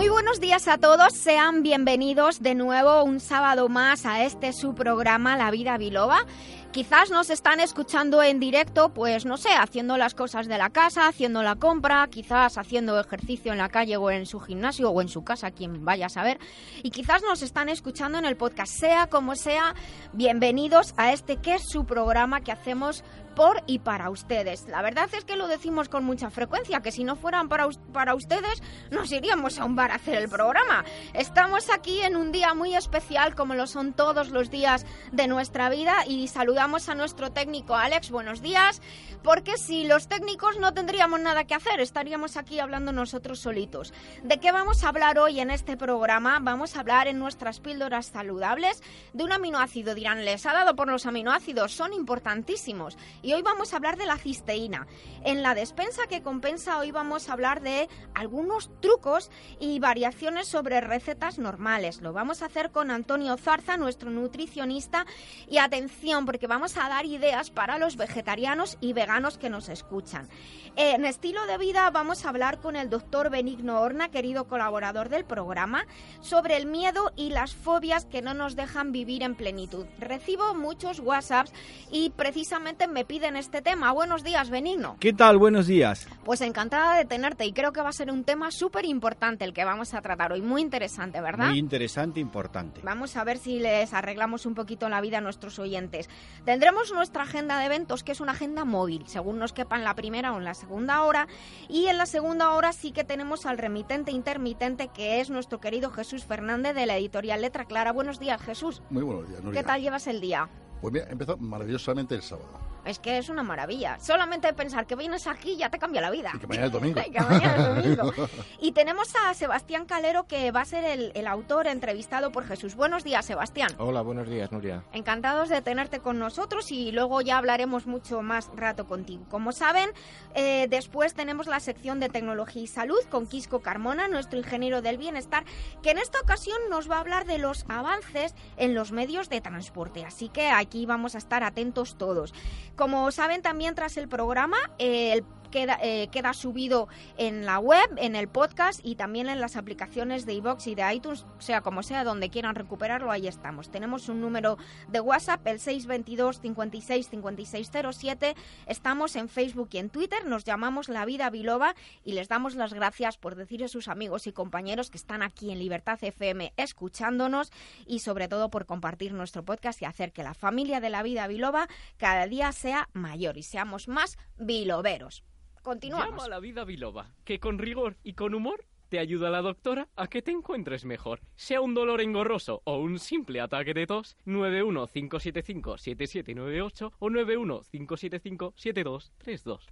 Muy buenos días a todos, sean bienvenidos de nuevo un sábado más a este su programa La Vida Biloba. Quizás nos están escuchando en directo, pues no sé, haciendo las cosas de la casa, haciendo la compra, quizás haciendo ejercicio en la calle o en su gimnasio o en su casa, quien vaya a saber. Y quizás nos están escuchando en el podcast, sea como sea, bienvenidos a este que es su programa que hacemos por y para ustedes. La verdad es que lo decimos con mucha frecuencia, que si no fueran para, para ustedes, nos iríamos a un bar a hacer el programa. Estamos aquí en un día muy especial, como lo son todos los días de nuestra vida, y saludamos a nuestro técnico Alex. Buenos días, porque si los técnicos no tendríamos nada que hacer, estaríamos aquí hablando nosotros solitos. ¿De qué vamos a hablar hoy en este programa? Vamos a hablar en nuestras píldoras saludables de un aminoácido. Dirán, les ha dado por los aminoácidos, son importantísimos y hoy vamos a hablar de la cisteína. En la despensa que compensa hoy vamos a hablar de algunos trucos y variaciones sobre recetas normales. Lo vamos a hacer con Antonio Zarza, nuestro nutricionista, y atención porque vamos a dar ideas para los vegetarianos y veganos que nos escuchan. En estilo de vida vamos a hablar con el doctor Benigno Horna, querido colaborador del programa, sobre el miedo y las fobias que no nos dejan vivir en plenitud. Recibo muchos WhatsApps y precisamente me piden este tema. Buenos días, Benigno. ¿Qué tal? Buenos días. Pues encantada de tenerte y creo que va a ser un tema súper importante el que vamos a tratar hoy. Muy interesante, ¿verdad? Muy interesante, importante. Vamos a ver si les arreglamos un poquito la vida a nuestros oyentes. Tendremos nuestra agenda de eventos, que es una agenda móvil, según nos quepa en la primera o en la segunda hora. Y en la segunda hora sí que tenemos al remitente intermitente, que es nuestro querido Jesús Fernández de la editorial Letra Clara. Buenos días, Jesús. Muy buenos días, Nuria. ¿Qué tal llevas el día? Pues mira, empezó maravillosamente el sábado. Es que es una maravilla. Solamente pensar que vienes aquí ya te cambia la vida. Y que mañana es domingo. y que mañana es domingo. Y tenemos a Sebastián Calero, que va a ser el, el, autor entrevistado por Jesús. Buenos días, Sebastián. Hola, buenos días, Nuria. Encantados de tenerte con nosotros y luego ya hablaremos mucho más rato contigo. Como saben, eh, después tenemos la sección de tecnología y salud con Quisco Carmona, nuestro ingeniero del bienestar, que en esta ocasión nos va a hablar de los avances en los medios de transporte. Así que aquí vamos a estar atentos todos. Como saben también tras el programa, el Queda, eh, queda, subido en la web, en el podcast y también en las aplicaciones de iVoox y de iTunes, sea como sea, donde quieran recuperarlo, ahí estamos. Tenemos un número de WhatsApp, el 622 56 5607. Estamos en Facebook y en Twitter, nos llamamos La Vida Biloba y les damos las gracias por decir a sus amigos y compañeros que están aquí en Libertad FM escuchándonos y sobre todo por compartir nuestro podcast y hacer que la familia de La Vida Biloba cada día sea mayor y seamos más biloberos. Continuamos. Llama a la vida biloba, que con rigor y con humor te ayuda la doctora a que te encuentres mejor. Sea un dolor engorroso o un simple ataque de tos, 915757798 o 915757232.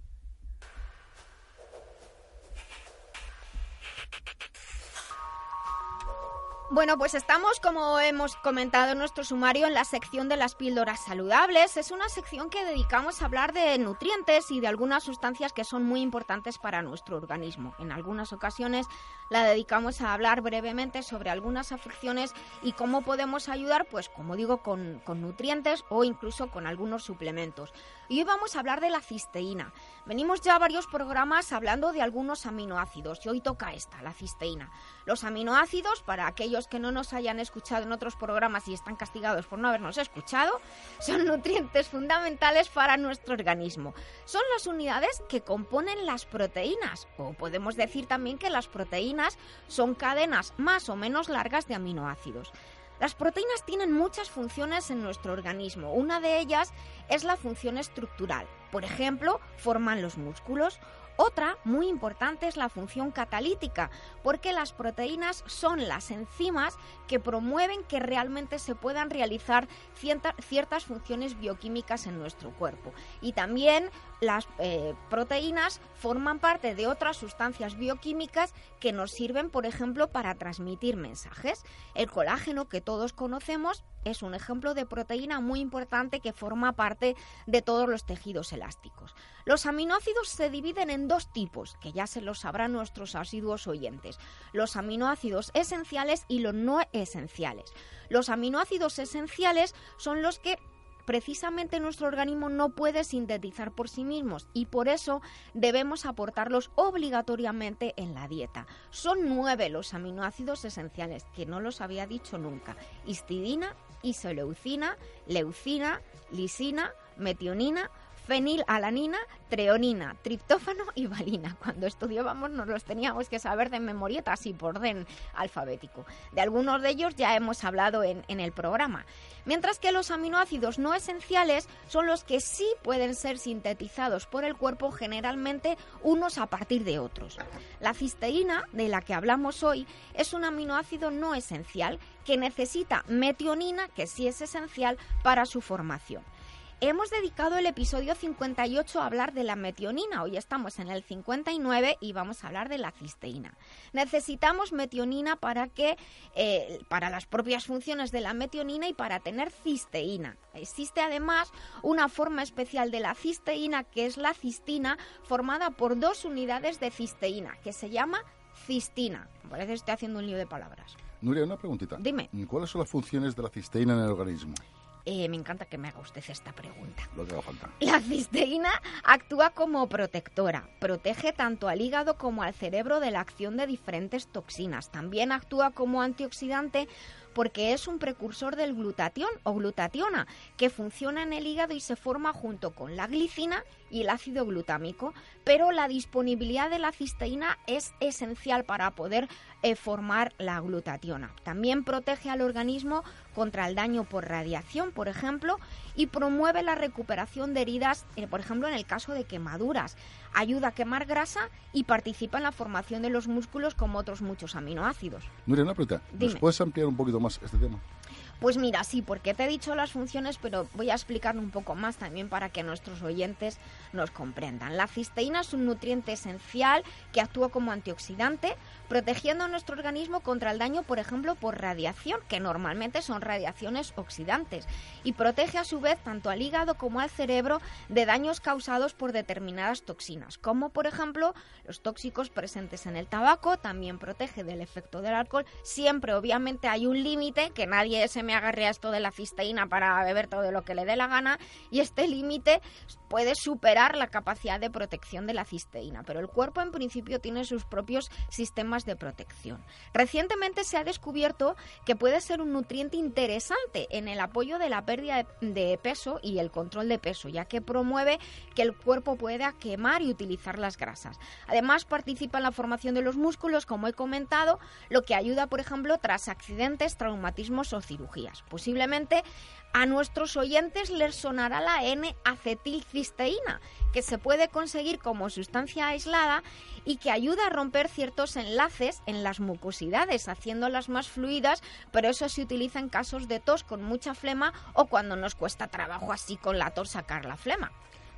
Bueno, pues estamos, como hemos comentado en nuestro sumario, en la sección de las píldoras saludables. Es una sección que dedicamos a hablar de nutrientes y de algunas sustancias que son muy importantes para nuestro organismo. En algunas ocasiones la dedicamos a hablar brevemente sobre algunas afecciones y cómo podemos ayudar, pues como digo, con, con nutrientes o incluso con algunos suplementos. Y hoy vamos a hablar de la cisteína. Venimos ya varios programas hablando de algunos aminoácidos y hoy toca esta, la cisteína. Los aminoácidos, para aquellos que no nos hayan escuchado en otros programas y están castigados por no habernos escuchado, son nutrientes fundamentales para nuestro organismo. Son las unidades que componen las proteínas, o podemos decir también que las proteínas son cadenas más o menos largas de aminoácidos. Las proteínas tienen muchas funciones en nuestro organismo. Una de ellas es la función estructural. Por ejemplo, forman los músculos Otra, muy importante, es la función catalítica, porque las proteínas son las enzimas que promueven que realmente se puedan realizar ciertas funciones bioquímicas en nuestro cuerpo. Y también las eh, proteínas forman parte de otras sustancias bioquímicas que nos sirven, por ejemplo, para transmitir mensajes. El colágeno que todos conocemos es un ejemplo de proteína muy importante que forma parte de todos los tejidos elásticos. Los aminoácidos se dividen en dos tipos, que ya se los sabrán nuestros asiduos oyentes, los aminoácidos esenciales y los no esenciales. Los aminoácidos esenciales son los que precisamente nuestro organismo no puede sintetizar por sí mismos y por eso debemos aportarlos obligatoriamente en la dieta. Son nueve los aminoácidos esenciales, que no los había dicho nunca. Histidina, isoleucina, leucina, lisina, metionina, fenilalanina, treonina, triptófano y valina. Cuando estudiábamos nos los teníamos que saber de memorietas y por orden alfabético. De algunos de ellos ya hemos hablado en, en el programa. Mientras que los aminoácidos no esenciales son los que sí pueden ser sintetizados por el cuerpo generalmente unos a partir de otros. La cisteína, de la que hablamos hoy, es un aminoácido no esencial que necesita metionina, que sí es esencial para su formación. Hemos dedicado el episodio 58 a hablar de la metionina. Hoy estamos en el 59 y vamos a hablar de la cisteína. Necesitamos metionina para que eh, para las propias funciones de la metionina y para tener cisteína. Existe además una forma especial de la cisteína que es la cistina formada por dos unidades de cisteína que se llama cistina. Parece que estoy haciendo un lío de palabras. Nuria, una preguntita. Dime. ¿Cuáles son las funciones de la cisteína en el organismo? Eh, me encanta que me haga usted esta pregunta. Lo que haga falta. La cisteína actúa como protectora, protege tanto al hígado como al cerebro de la acción de diferentes toxinas. También actúa como antioxidante porque es un precursor del glutatión o glutationa, que funciona en el hígado y se forma junto con la glicina y el ácido glutámico, pero la disponibilidad de la cisteína es esencial para poder eh, formar la glutationa. También protege al organismo contra el daño por radiación, por ejemplo, y promueve la recuperación de heridas, eh, por ejemplo, en el caso de quemaduras. Ayuda a quemar grasa y participa en la formación de los músculos como otros muchos aminoácidos. Nuria, una pregunta. ¿Nos puedes ampliar un poquito más este tema? Pues mira, sí, porque te he dicho las funciones, pero voy a explicarlo un poco más también para que nuestros oyentes nos comprendan. La cisteína es un nutriente esencial que actúa como antioxidante, protegiendo a nuestro organismo contra el daño, por ejemplo, por radiación, que normalmente son radiaciones oxidantes, y protege a su vez tanto al hígado como al cerebro de daños causados por determinadas toxinas, como por ejemplo los tóxicos presentes en el tabaco, también protege del efecto del alcohol, siempre obviamente hay un límite, que nadie se me agarre a esto de la cisteína para beber todo lo que le dé la gana, y este límite puede superar la capacidad de protección de la cisteína, pero el cuerpo en principio tiene sus propios sistemas de protección. Recientemente se ha descubierto que puede ser un nutriente interesante en el apoyo de la pérdida de peso y el control de peso, ya que promueve que el cuerpo pueda quemar y utilizar las grasas. Además, participa en la formación de los músculos, como he comentado, lo que ayuda, por ejemplo, tras accidentes, traumatismos o cirugías. Posiblemente a nuestros oyentes les sonará la N-acetilcisteína, que se puede conseguir como sustancia aislada y que ayuda a romper ciertos enlaces en las mucosidades, haciéndolas más fluidas, pero eso se utiliza en casos de tos con mucha flema o cuando nos cuesta trabajo así con la tos sacar la flema.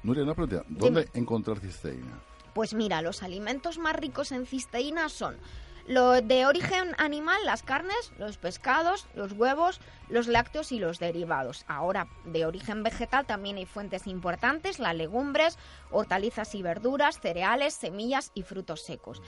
Nuria, una pregunta. ¿Dónde encontrar cisteína? Pues mira, los alimentos más ricos en cisteína son lo de origen animal, las carnes, los pescados, los huevos, los lácteos y los derivados. Ahora, de origen vegetal también hay fuentes importantes, las legumbres, hortalizas y verduras, cereales, semillas y frutos secos.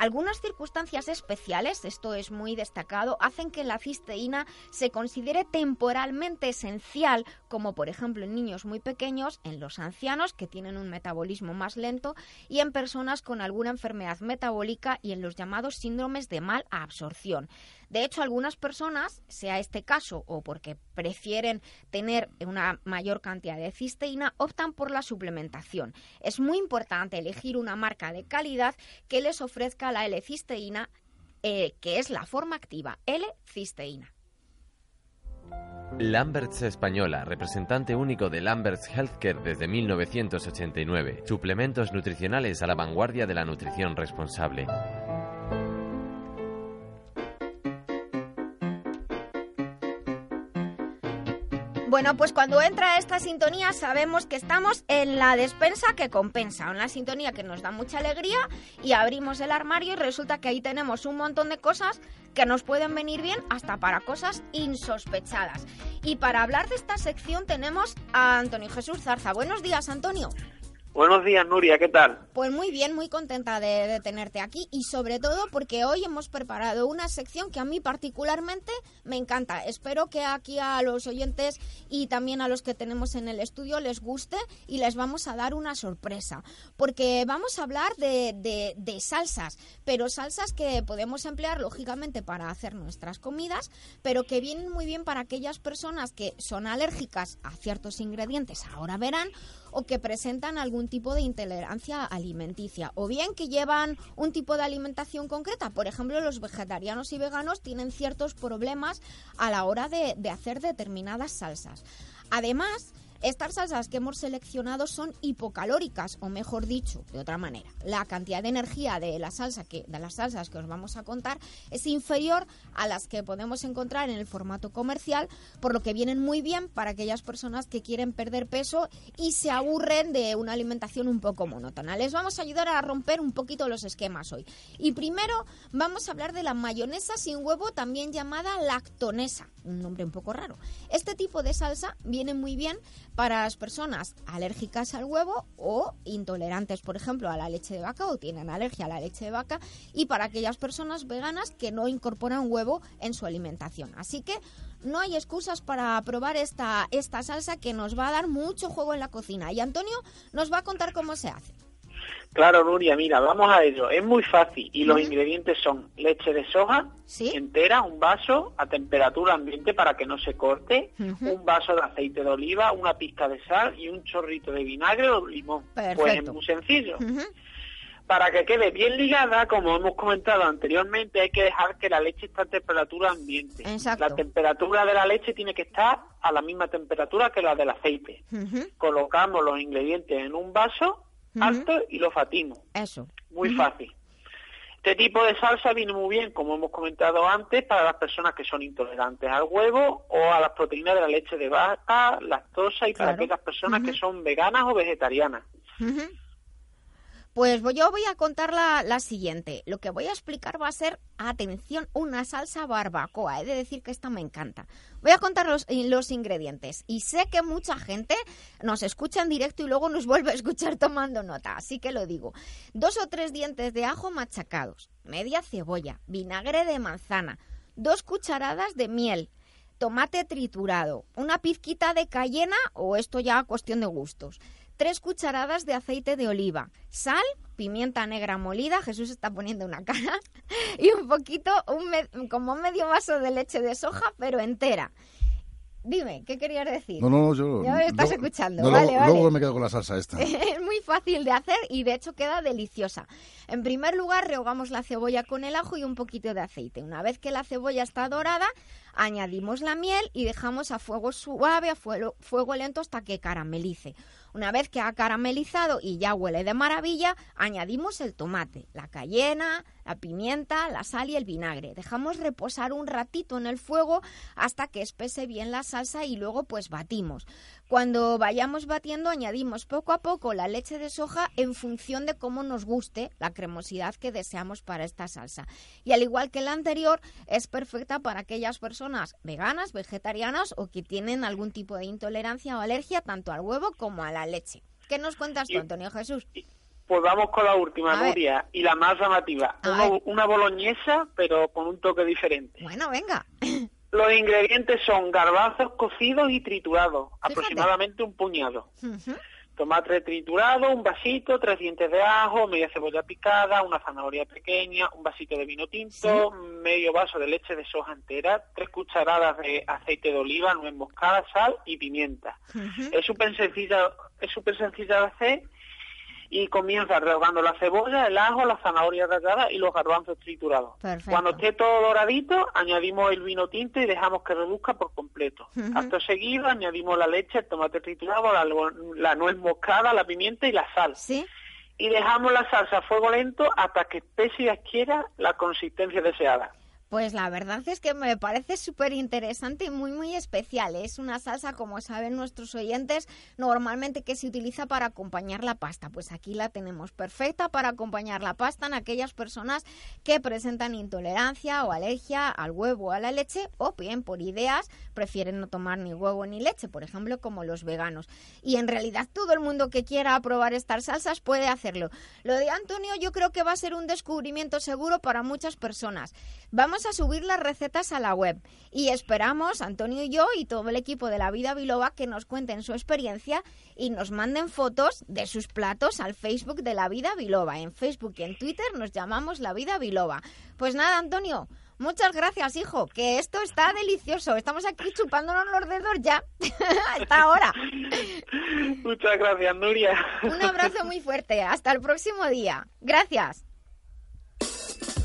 Algunas circunstancias especiales, esto es muy destacado, hacen que la cisteína se considere temporalmente esencial, como por ejemplo en niños muy pequeños, en los ancianos que tienen un metabolismo más lento y en personas con alguna enfermedad metabólica y en los llamados síndromes de mal absorción. De hecho, algunas personas, sea este caso o porque prefieren tener una mayor cantidad de cisteína, optan por la suplementación. Es muy importante elegir una marca de calidad que les ofrezca la L-cisteína, eh, que es la forma activa, L-cisteína. Lamberts Española, representante único de Lamberts Healthcare desde 1989. Suplementos nutricionales a la vanguardia de la nutrición responsable. Bueno, pues cuando entra esta sintonía sabemos que estamos en la despensa que compensa, una sintonía que nos da mucha alegría y abrimos el armario y resulta que ahí tenemos un montón de cosas que nos pueden venir bien hasta para cosas insospechadas. Y para hablar de esta sección tenemos a Antonio Jesús Zarza. Buenos días, Antonio. Buenos días, Nuria, ¿qué tal? Pues muy bien, muy contenta de, tenerte aquí y sobre todo porque hoy hemos preparado una sección que a mí particularmente me encanta. Espero que aquí a los oyentes y también a los que tenemos en el estudio les guste y les vamos a dar una sorpresa. Porque vamos a hablar de, de salsas, pero salsas que podemos emplear lógicamente para hacer nuestras comidas, pero que vienen muy bien para aquellas personas que son alérgicas a ciertos ingredientes, ahora verán, o que presentan algún tipo de intolerancia alimenticia o bien que llevan un tipo de alimentación concreta. Por ejemplo, los vegetarianos y veganos tienen ciertos problemas a la hora de, hacer determinadas salsas. Además, estas salsas que hemos seleccionado son hipocalóricas, o mejor dicho, de otra manera, la cantidad de energía de la salsa que de las salsas que os vamos a contar es inferior a las que podemos encontrar en el formato comercial, por lo que vienen muy bien para aquellas personas que quieren perder peso y se aburren de una alimentación un poco monótona. Les vamos a ayudar a romper un poquito los esquemas hoy. Y primero vamos a hablar de la mayonesa sin huevo, también llamada lactonesa, un nombre un poco raro. Este tipo de salsa viene muy bien para las personas alérgicas al huevo o intolerantes, por ejemplo, a la leche de vaca o tienen alergia a la leche de vaca y para aquellas personas veganas que no incorporan huevo en su alimentación. Así que no hay excusas para probar esta, esta salsa que nos va a dar mucho juego en la cocina. Y Antonio nos va a contar cómo se hace. Claro, Nuria, mira, vamos a ello. Es muy fácil y los ingredientes son leche de soja entera, un vaso a temperatura ambiente para que no se corte, un vaso de aceite de oliva, una pizca de sal y un chorrito de vinagre o limón. Pues es muy sencillo. Para que quede bien ligada, como hemos comentado anteriormente, hay que dejar que la leche esté a temperatura ambiente. La temperatura de la leche tiene que estar a la misma temperatura que la del aceite. Colocamos los ingredientes en un vaso alto y lo fatimo. Eso. Muy fácil. Este tipo de salsa viene muy bien, como hemos comentado antes, para las personas que son intolerantes al huevo o a las proteínas de la leche de vaca, lactosa y para aquellas personas que son veganas o vegetarianas. Pues yo voy a contar la, siguiente. Lo que voy a explicar va a ser, atención, una salsa barbacoa. He de decir que esta me encanta. Voy a contar los, los ingredientes. Y sé que mucha gente nos escucha en directo y luego nos vuelve a escuchar tomando nota. Así que lo digo. Dos o tres dientes de ajo machacados, media cebolla, vinagre de manzana, dos cucharadas de miel, tomate triturado, una pizquita de cayena o esto ya cuestión de gustos 3 cucharadas de aceite de oliva, sal, pimienta negra molida, Jesús está poniendo una cara, y un poquito, un como medio vaso de leche de soja, pero entera. Dime, ¿qué querías decir? No, no, yo... Ya me estás escuchando, no, vale, luego, vale. Luego me quedo con la salsa esta. fácil de hacer y de hecho queda deliciosa. En primer lugar, rehogamos la cebolla con el ajo y un poquito de aceite. Una vez que la cebolla está dorada, añadimos la miel y dejamos a fuego suave, a fuego, fuego lento hasta que caramelice. Una vez que ha caramelizado y ya huele de maravilla, añadimos el tomate, la cayena, la pimienta, la sal y el vinagre. Dejamos reposar un ratito en el fuego hasta que espese bien la salsa y luego pues batimos. Cuando vayamos batiendo añadimos poco a poco la leche de soja en función de cómo nos guste la cremosidad que deseamos para esta salsa. Y al igual que la anterior, es perfecta para aquellas personas veganas, vegetarianas o que tienen algún tipo de intolerancia o alergia tanto al huevo como a la leche. ¿Qué nos cuentas tú, Antonio Jesús? Pues vamos con la última, Nuria, y la más llamativa. Una, una, boloñesa, pero con un toque diferente. Bueno, venga. Los ingredientes son garbanzos cocidos y triturados, aproximadamente un puñado. Tomate triturado, un vasito, tres dientes de ajo, media cebolla picada, una zanahoria pequeña, un vasito de vino tinto, medio vaso de leche de soja entera, tres cucharadas de aceite de oliva, nuez moscada, sal y pimienta. Es súper sencilla, es súper sencilla de hacer y comienza rehogando la cebolla, el ajo, la zanahoria rallada y los garbanzos triturados. Cuando esté todo doradito, añadimos el vino tinto y dejamos que reduzca por completo. Hasta seguido añadimos la leche, el tomate triturado, la, nuez moscada, la pimienta y la sal. ¿Sí? Y dejamos la salsa a fuego lento hasta que especie y adquiera la consistencia deseada. Pues la verdad es que me parece súper interesante y muy, muy especial. Es una salsa, como saben nuestros oyentes, normalmente que se utiliza para acompañar la pasta. Pues aquí la tenemos perfecta para acompañar la pasta en aquellas personas que presentan intolerancia o alergia al huevo o a la leche o bien por ideas prefieren no tomar ni huevo ni leche, por ejemplo, como los veganos. Y en realidad todo el mundo que quiera probar estas salsas puede hacerlo. Lo de Antonio yo creo que va a ser un descubrimiento seguro para muchas personas. Vamos a subir las recetas a la web y esperamos, Antonio y yo y todo el equipo de La Vida Biloba, que nos cuenten su experiencia y nos manden fotos de sus platos al Facebook de La Vida Biloba. En Facebook y en Twitter nos llamamos La Vida Biloba. Pues nada, Antonio. Muchas gracias, hijo, que esto está delicioso. Estamos aquí chupándonos los dedos ya hasta ahora. Muchas gracias, Nuria. Un abrazo muy fuerte. Hasta el próximo día. Gracias.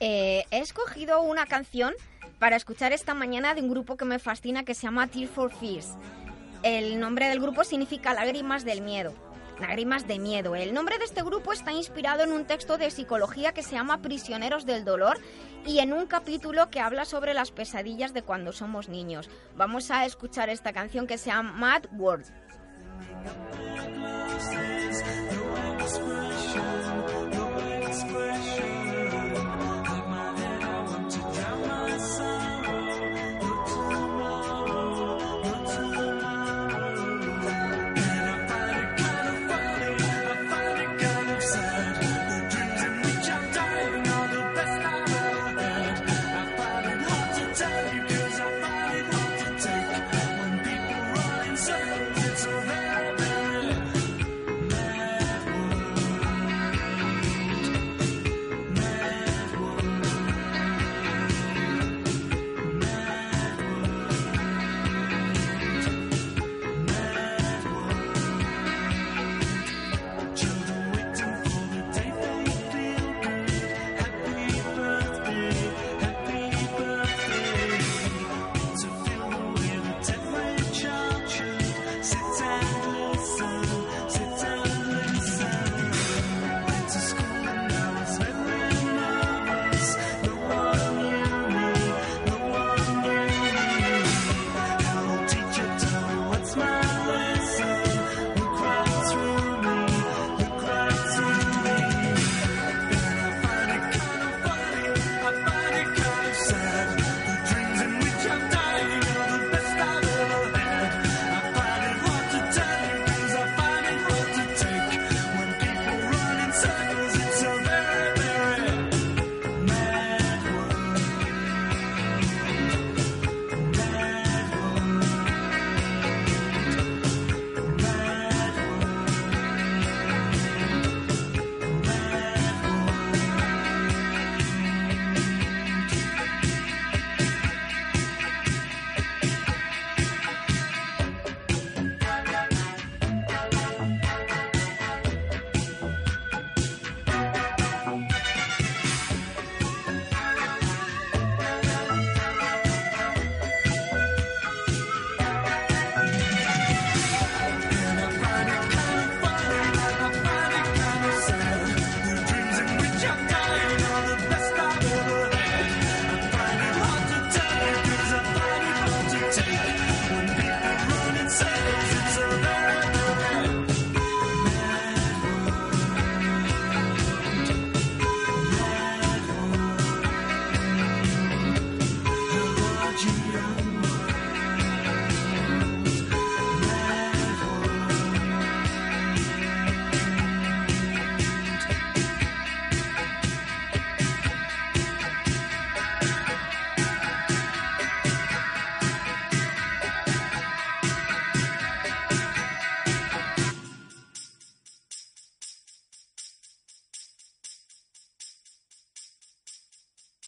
Eh, he escogido una canción para escuchar esta mañana de un grupo que me fascina que se llama Tear for Fears. El nombre del grupo significa lágrimas del miedo. Lágrimas de miedo. El nombre de este grupo está inspirado en un texto de psicología que se llama Prisioneros del Dolor y en un capítulo que habla sobre las pesadillas de cuando somos niños. Vamos a escuchar esta canción que se llama Mad World.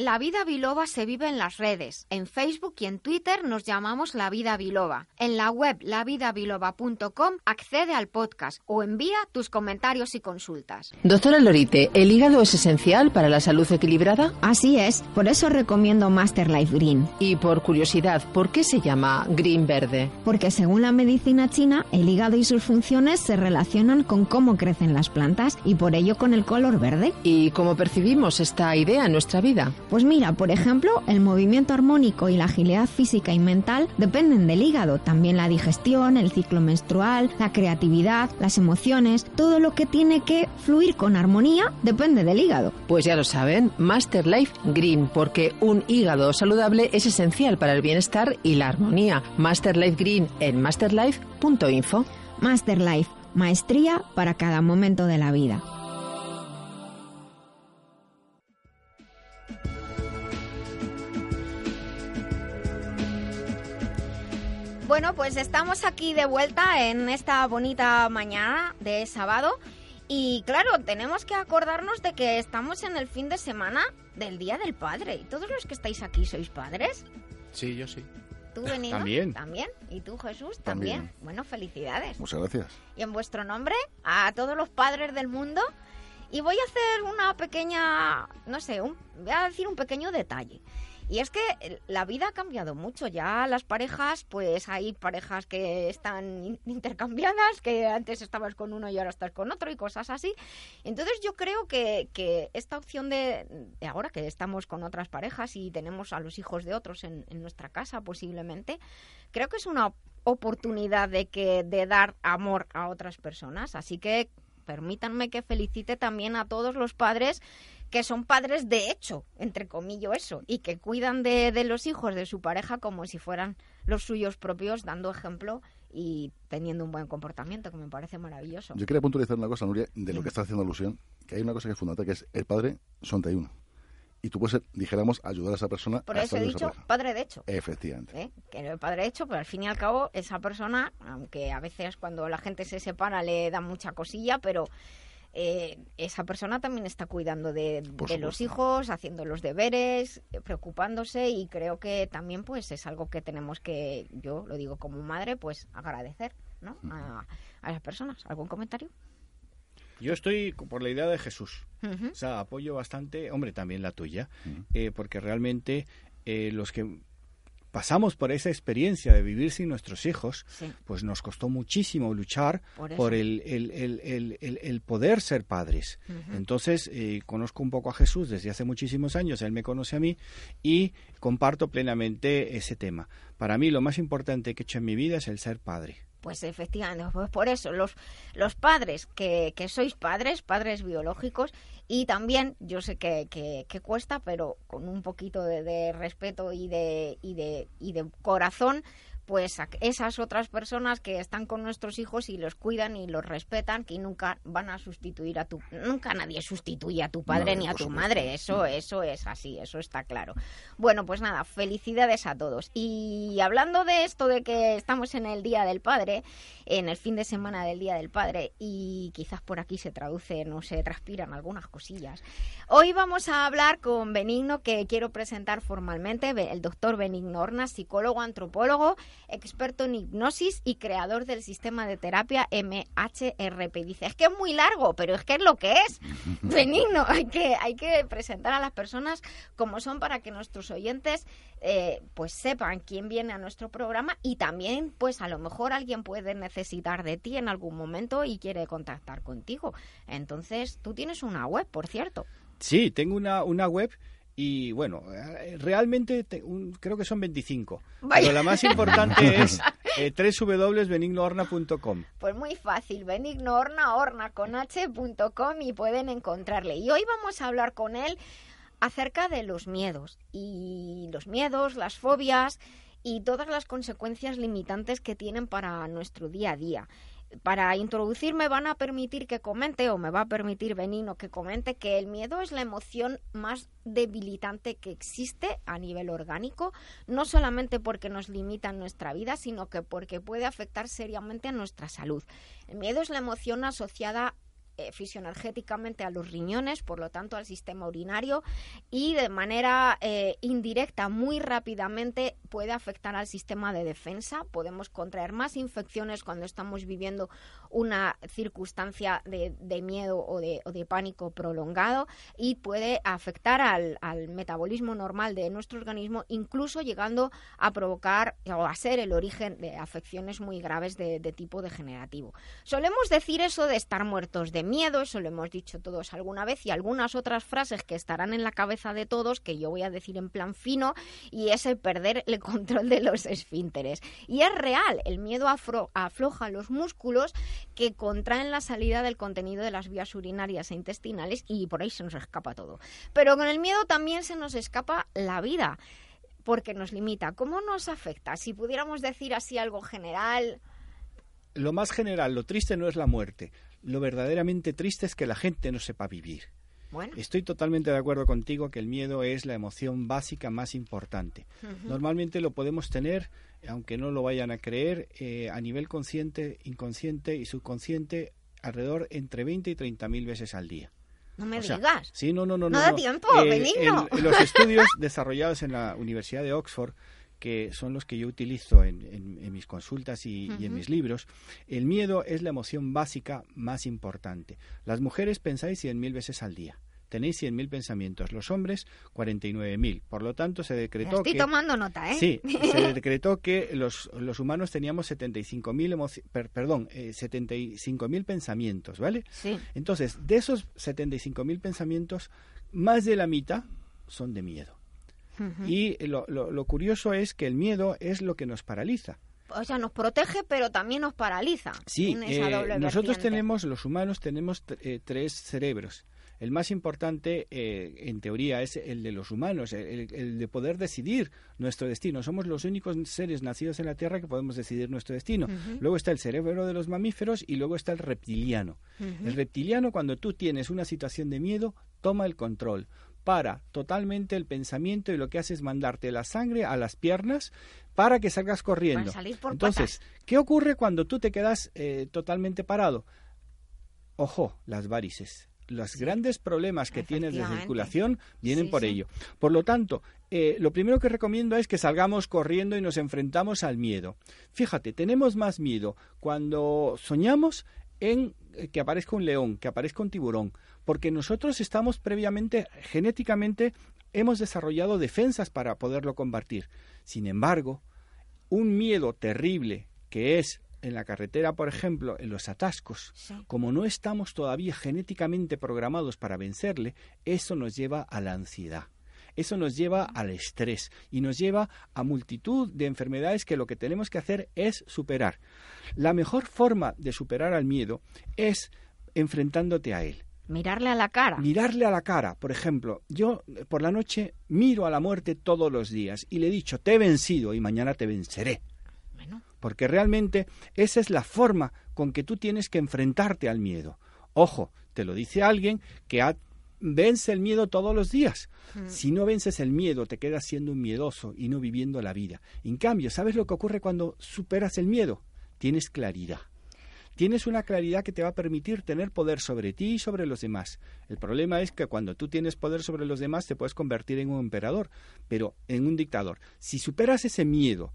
La vida biloba se vive en las redes. En Facebook y en Twitter nos llamamos La Vida Biloba. En la web lavidabiloba.com accede al podcast o envía tus comentarios y consultas. Doctora Lorite, ¿el hígado es esencial para la salud equilibrada? Así es, por eso recomiendo Master Life Green. Y por curiosidad, ¿por qué se llama Green Verde? Porque según la medicina china, el hígado y sus funciones se relacionan con cómo crecen las plantas y por ello con el color verde. ¿Y cómo percibimos esta idea en nuestra vida? Pues mira, por ejemplo, el movimiento armónico y la agilidad física y mental dependen del hígado, también la digestión, el ciclo menstrual, la creatividad, las emociones, todo lo que tiene que fluir con armonía depende del hígado. Pues ya lo saben, Master Life Green, porque un hígado saludable es esencial para el bienestar y la armonía. Master Life Green en masterlife.info. Master Life, maestría para cada momento de la vida. Bueno, pues estamos aquí de vuelta en esta bonita mañana de sábado. Y claro, tenemos que acordarnos de que estamos en el fin de semana del Día del Padre. ¿Y todos los que estáis aquí sois padres? Sí, yo sí. ¿Tú, Benito? También. ¿También? ¿Y tú, Jesús? También. Bueno, felicidades. Muchas gracias. Y en vuestro nombre, a todos los padres del mundo. Y voy a hacer una pequeña, no sé, un, voy a decir un pequeño detalle. Y es que la vida ha cambiado mucho. Ya las parejas, pues hay parejas que están intercambiadas, que antes estabas con uno y ahora estás con otro y cosas así. Entonces yo creo que, que esta opción de, de, ahora que estamos con otras parejas y tenemos a los hijos de otros en, en nuestra casa posiblemente, creo que es una oportunidad de que de dar amor a otras personas. Así que permítanme que felicite también a todos los padres que son padres de hecho, entre comillas eso, y que cuidan de, de, los hijos de su pareja como si fueran los suyos propios, dando ejemplo y teniendo un buen comportamiento, que me parece maravilloso. Yo quería puntualizar una cosa, Nuria, de lo que está haciendo alusión, que hay una cosa que es fundamental, que es el padre son de uno. Y tú puedes, dijéramos, ayudar a esa persona. Por eso he dicho padre de hecho. Efectivamente. ¿Eh? Que el padre de hecho, pero al fin y al cabo, esa persona, aunque a veces cuando la gente se separa le da mucha cosilla, pero eh, esa persona también está cuidando de, de los hijos, haciendo los deberes, preocupándose y creo que también pues es algo que tenemos que, yo lo digo como madre, pues agradecer ¿no? a, a las personas. ¿Algún comentario? Yo estoy por la idea de Jesús. Uh -huh. O sea, apoyo bastante, hombre, también la tuya, uh -huh. eh, porque realmente eh, los que pasamos por esa experiencia de vivir sin nuestros hijos, sí. pues nos costó muchísimo luchar por, por el, el, el, el, poder ser padres. Uh -huh. Entonces, eh, conozco un poco a Jesús desde hace muchísimos años, él me conoce a mí y comparto plenamente ese tema. Para mí lo más importante que he hecho en mi vida es el ser padre. Pues efectivamente, pues por eso los, los padres que, que sois padres, padres biológicos, y también yo sé que, que, que cuesta, pero con un poquito de, de respeto y de, y, de, y de corazón, pues a esas otras personas que están con nuestros hijos y los cuidan y los respetan, que nunca van a sustituir a tu, nunca nadie sustituye a tu padre no, ni a tu madre, eso, eso es así, eso está claro. Bueno, pues nada, felicidades a todos. Y hablando de esto de que estamos en el Día del Padre, en el fin de semana del Día del Padre, y quizás por aquí se traduce, no se transpiran algunas cosillas. Hoy vamos a hablar con Benigno, que quiero presentar formalmente, el doctor Benigno Hornas, psicólogo, antropólogo, experto en hipnosis y creador del sistema de terapia MHRP. Dice, es que es muy largo, pero es que es lo que es. Benigno, hay que, hay que presentar a las personas como son para que nuestros oyentes eh, pues sepan quién viene a nuestro programa y también pues a lo mejor alguien puede necesitar de ti en algún momento y quiere contactar contigo. Entonces, tú tienes una web, por cierto. Sí, tengo una, una web y bueno, realmente te, un, creo que son 25. Vaya. Pero la más importante es eh, www.benignoorna.com. Pues muy fácil, benignoorna, orna con h.com y pueden encontrarle. Y hoy vamos a hablar con él acerca de los miedos y los miedos, las fobias y todas las consecuencias limitantes que tienen para nuestro día a día para introducirme van a permitir que comente, o me va a permitir Benino que comente, que el miedo es la emoción más debilitante que existe a nivel orgánico, no solamente porque nos limita en nuestra vida, sino que porque puede afectar seriamente a nuestra salud. El miedo es la emoción asociada eh, fisioenergéticamente a los riñones, por lo tanto al sistema urinario, y de manera eh, indirecta, muy rápidamente, puede afectar al sistema de defensa. Podemos contraer más infecciones cuando estamos viviendo una circunstancia de, miedo o de, pánico prolongado y puede afectar al, metabolismo normal de nuestro organismo, incluso llegando a provocar o a ser el origen de afecciones muy graves de, de tipo degenerativo. Solemos decir eso de estar muertos de miedo, eso lo hemos dicho todos alguna vez, y algunas otras frases que estarán en la cabeza de todos, que yo voy a decir en plan fino, y es el perder el control de los esfínteres. Y es real, el miedo afloja los músculos que contraen la salida del contenido de las vías urinarias e intestinales y por ahí se nos escapa todo. Pero con el miedo también se nos escapa la vida porque nos limita. ¿Cómo nos afecta? Si pudiéramos decir así algo general. Lo más general, lo triste no es la muerte. Lo verdaderamente triste es que la gente no sepa vivir. Estoy totalmente de acuerdo contigo que el miedo es la emoción básica más importante. Normalmente lo podemos tener, aunque no lo vayan a creer, eh, a nivel consciente, inconsciente y subconsciente alrededor entre 20 y 30 mil veces al día. No me digas. Sí, no, no, no. No, da tiempo, eh, los estudios desarrollados en la Universidad de Oxford que son los que yo utilizo en, mis consultas y, en mis libros, el miedo es la emoción básica más importante. Las mujeres pensáis 100.000 veces al día. Tenéis 100.000 pensamientos, los hombres 49.000. Por lo tanto, se decretó estoy tomando nota, ¿eh? Sí, se decretó que los, los humanos teníamos 75.000 per, perdón, eh, 75.000 pensamientos, ¿vale? Sí. Entonces, de esos 75.000 pensamientos, más de la mitad son de miedo. Y lo, lo, curioso es que el miedo es lo que nos paraliza. O sea, nos protege, pero también nos paraliza. Sí, eh, nosotros tenemos, los humanos tenemos eh, tres cerebros. El más importante, eh, en teoría, es el de los humanos, el, de poder decidir nuestro destino. Somos los únicos seres nacidos en la Tierra que podemos decidir nuestro destino. Luego está el cerebro de los mamíferos y luego está el reptiliano. El reptiliano, cuando tú tienes una situación de miedo, toma el control para totalmente el pensamiento y lo que hace es mandarte la sangre a las piernas para que salgas corriendo. Entonces, ¿qué ocurre cuando tú te quedas eh, totalmente parado? Ojo, las varices. Los grandes problemas que tienes de circulación vienen por ello. Por lo tanto, eh, lo primero que recomiendo es que salgamos corriendo y nos enfrentamos al miedo. Fíjate, tenemos más miedo cuando soñamos en eh, que aparezca un león, que aparezca un tiburón, porque nosotros estamos previamente, genéticamente, hemos desarrollado defensas para poderlo combatir. Sin embargo, un miedo terrible que es en la carretera, por ejemplo, en los atascos, como no estamos todavía genéticamente programados para vencerle, eso nos lleva a la ansiedad. Eso nos lleva al estrés y nos lleva a multitud de enfermedades que lo que tenemos que hacer es superar. La mejor forma de superar al miedo es enfrentándote a él. Mirarle a la cara. Mirarle a la cara. Por ejemplo, yo por la noche miro a la muerte todos los días y le he dicho, te he vencido y mañana te venceré. Bueno. Porque realmente esa es la forma con que tú tienes que enfrentarte al miedo. Ojo, te lo dice alguien que vence el miedo todos los días. Mm. Si no vences el miedo, te quedas siendo un miedoso y no viviendo la vida. En cambio, ¿sabes lo que ocurre cuando superas el miedo? Tienes claridad tienes una claridad que te va a permitir tener poder sobre ti y sobre los demás. El problema es que cuando tú tienes poder sobre los demás te puedes convertir en un emperador, pero en un dictador. Si superas ese miedo,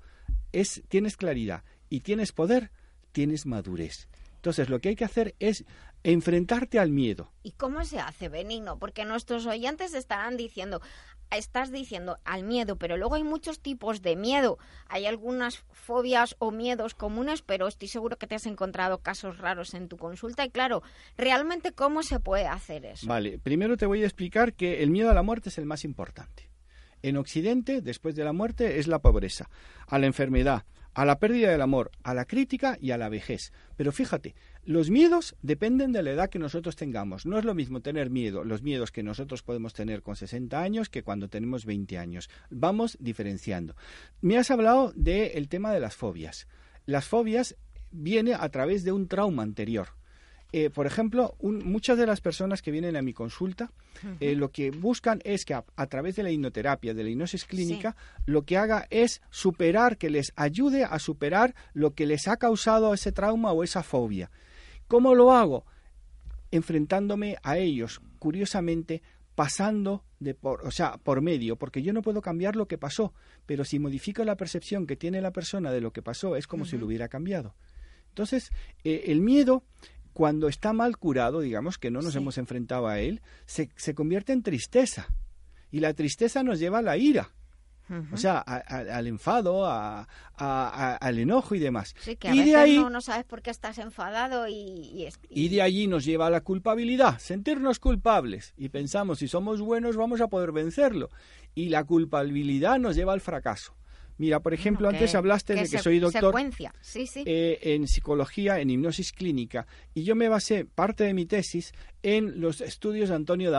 es, tienes claridad y tienes poder, tienes madurez. Entonces, lo que hay que hacer es enfrentarte al miedo. ¿Y cómo se hace, Benigno? Porque nuestros oyentes estarán diciendo, estás diciendo al miedo, pero luego hay muchos tipos de miedo. Hay algunas fobias o miedos comunes, pero estoy seguro que te has encontrado casos raros en tu consulta. Y claro, realmente, ¿cómo se puede hacer eso? Vale, primero te voy a explicar que el miedo a la muerte es el más importante. En Occidente, después de la muerte, es la pobreza, a la enfermedad, a la pérdida del amor, a la crítica y a la vejez. Pero fíjate, los miedos dependen de la edad que nosotros tengamos. No es lo mismo tener miedo, los miedos que nosotros podemos tener con 60 años que cuando tenemos 20 años. Vamos diferenciando. Me has hablado del tema de las fobias. Las fobias vienen a través de un trauma anterior. Eh, por ejemplo, muchas de las personas que vienen a mi consulta eh, lo que buscan es que a, través de la hipnoterapia, de la hipnosis clínica, lo que haga es superar, que les ayude a superar lo que les ha causado ese trauma o esa fobia. ¿Cómo lo hago? enfrentándome a ellos, curiosamente, pasando de por, o sea, por medio, porque yo no puedo cambiar lo que pasó, pero si modifico la percepción que tiene la persona de lo que pasó, es como si lo hubiera cambiado. Entonces, eh, el miedo, cuando está mal curado, digamos que no nos hemos enfrentado a él, se, se convierte en tristeza. Y la tristeza nos lleva a la ira. O sea, al enfado, a, al enojo y demás. Sí, que a y de ahí, no, sabes por qué estás enfadado y, y, de allí nos lleva a la culpabilidad, sentirnos culpables. Y pensamos si somos buenos vamos a poder vencerlo. Y la culpabilidad nos lleva al fracaso. Mira, por ejemplo, antes hablaste de que soy doctor eh, en psicología, en hipnosis clínica, y yo me basé parte de mi tesis en los estudios de Antonio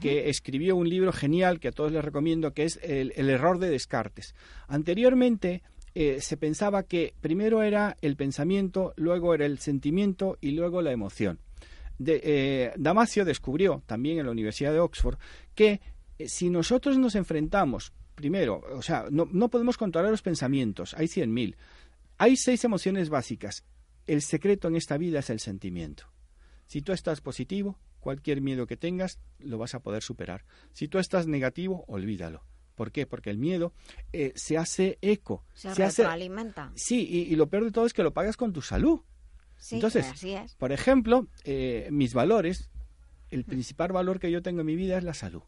Que escribió un libro genial que a todos les recomiendo, que es El, error de Descartes. Anteriormente eh, se pensaba que primero era el pensamiento, luego era el sentimiento y luego la emoción. De, eh, Damasio descubrió también en la Universidad de Oxford que eh, si nosotros nos enfrentamos, primero, o sea, no, no podemos controlar los pensamientos, hay cien mil. Hay seis emociones básicas. El secreto en esta vida es el sentimiento. Si tú estás positivo, cualquier miedo que tengas lo vas a poder superar. Si tú estás negativo, olvídalo. ¿Por qué? Porque el miedo eh, se hace eco. Se, se retroalimenta. sí, y, lo peor de todo es que lo pagas con tu salud. Entonces, por ejemplo, eh, mis valores, el principal valor que yo tengo en mi vida es la salud.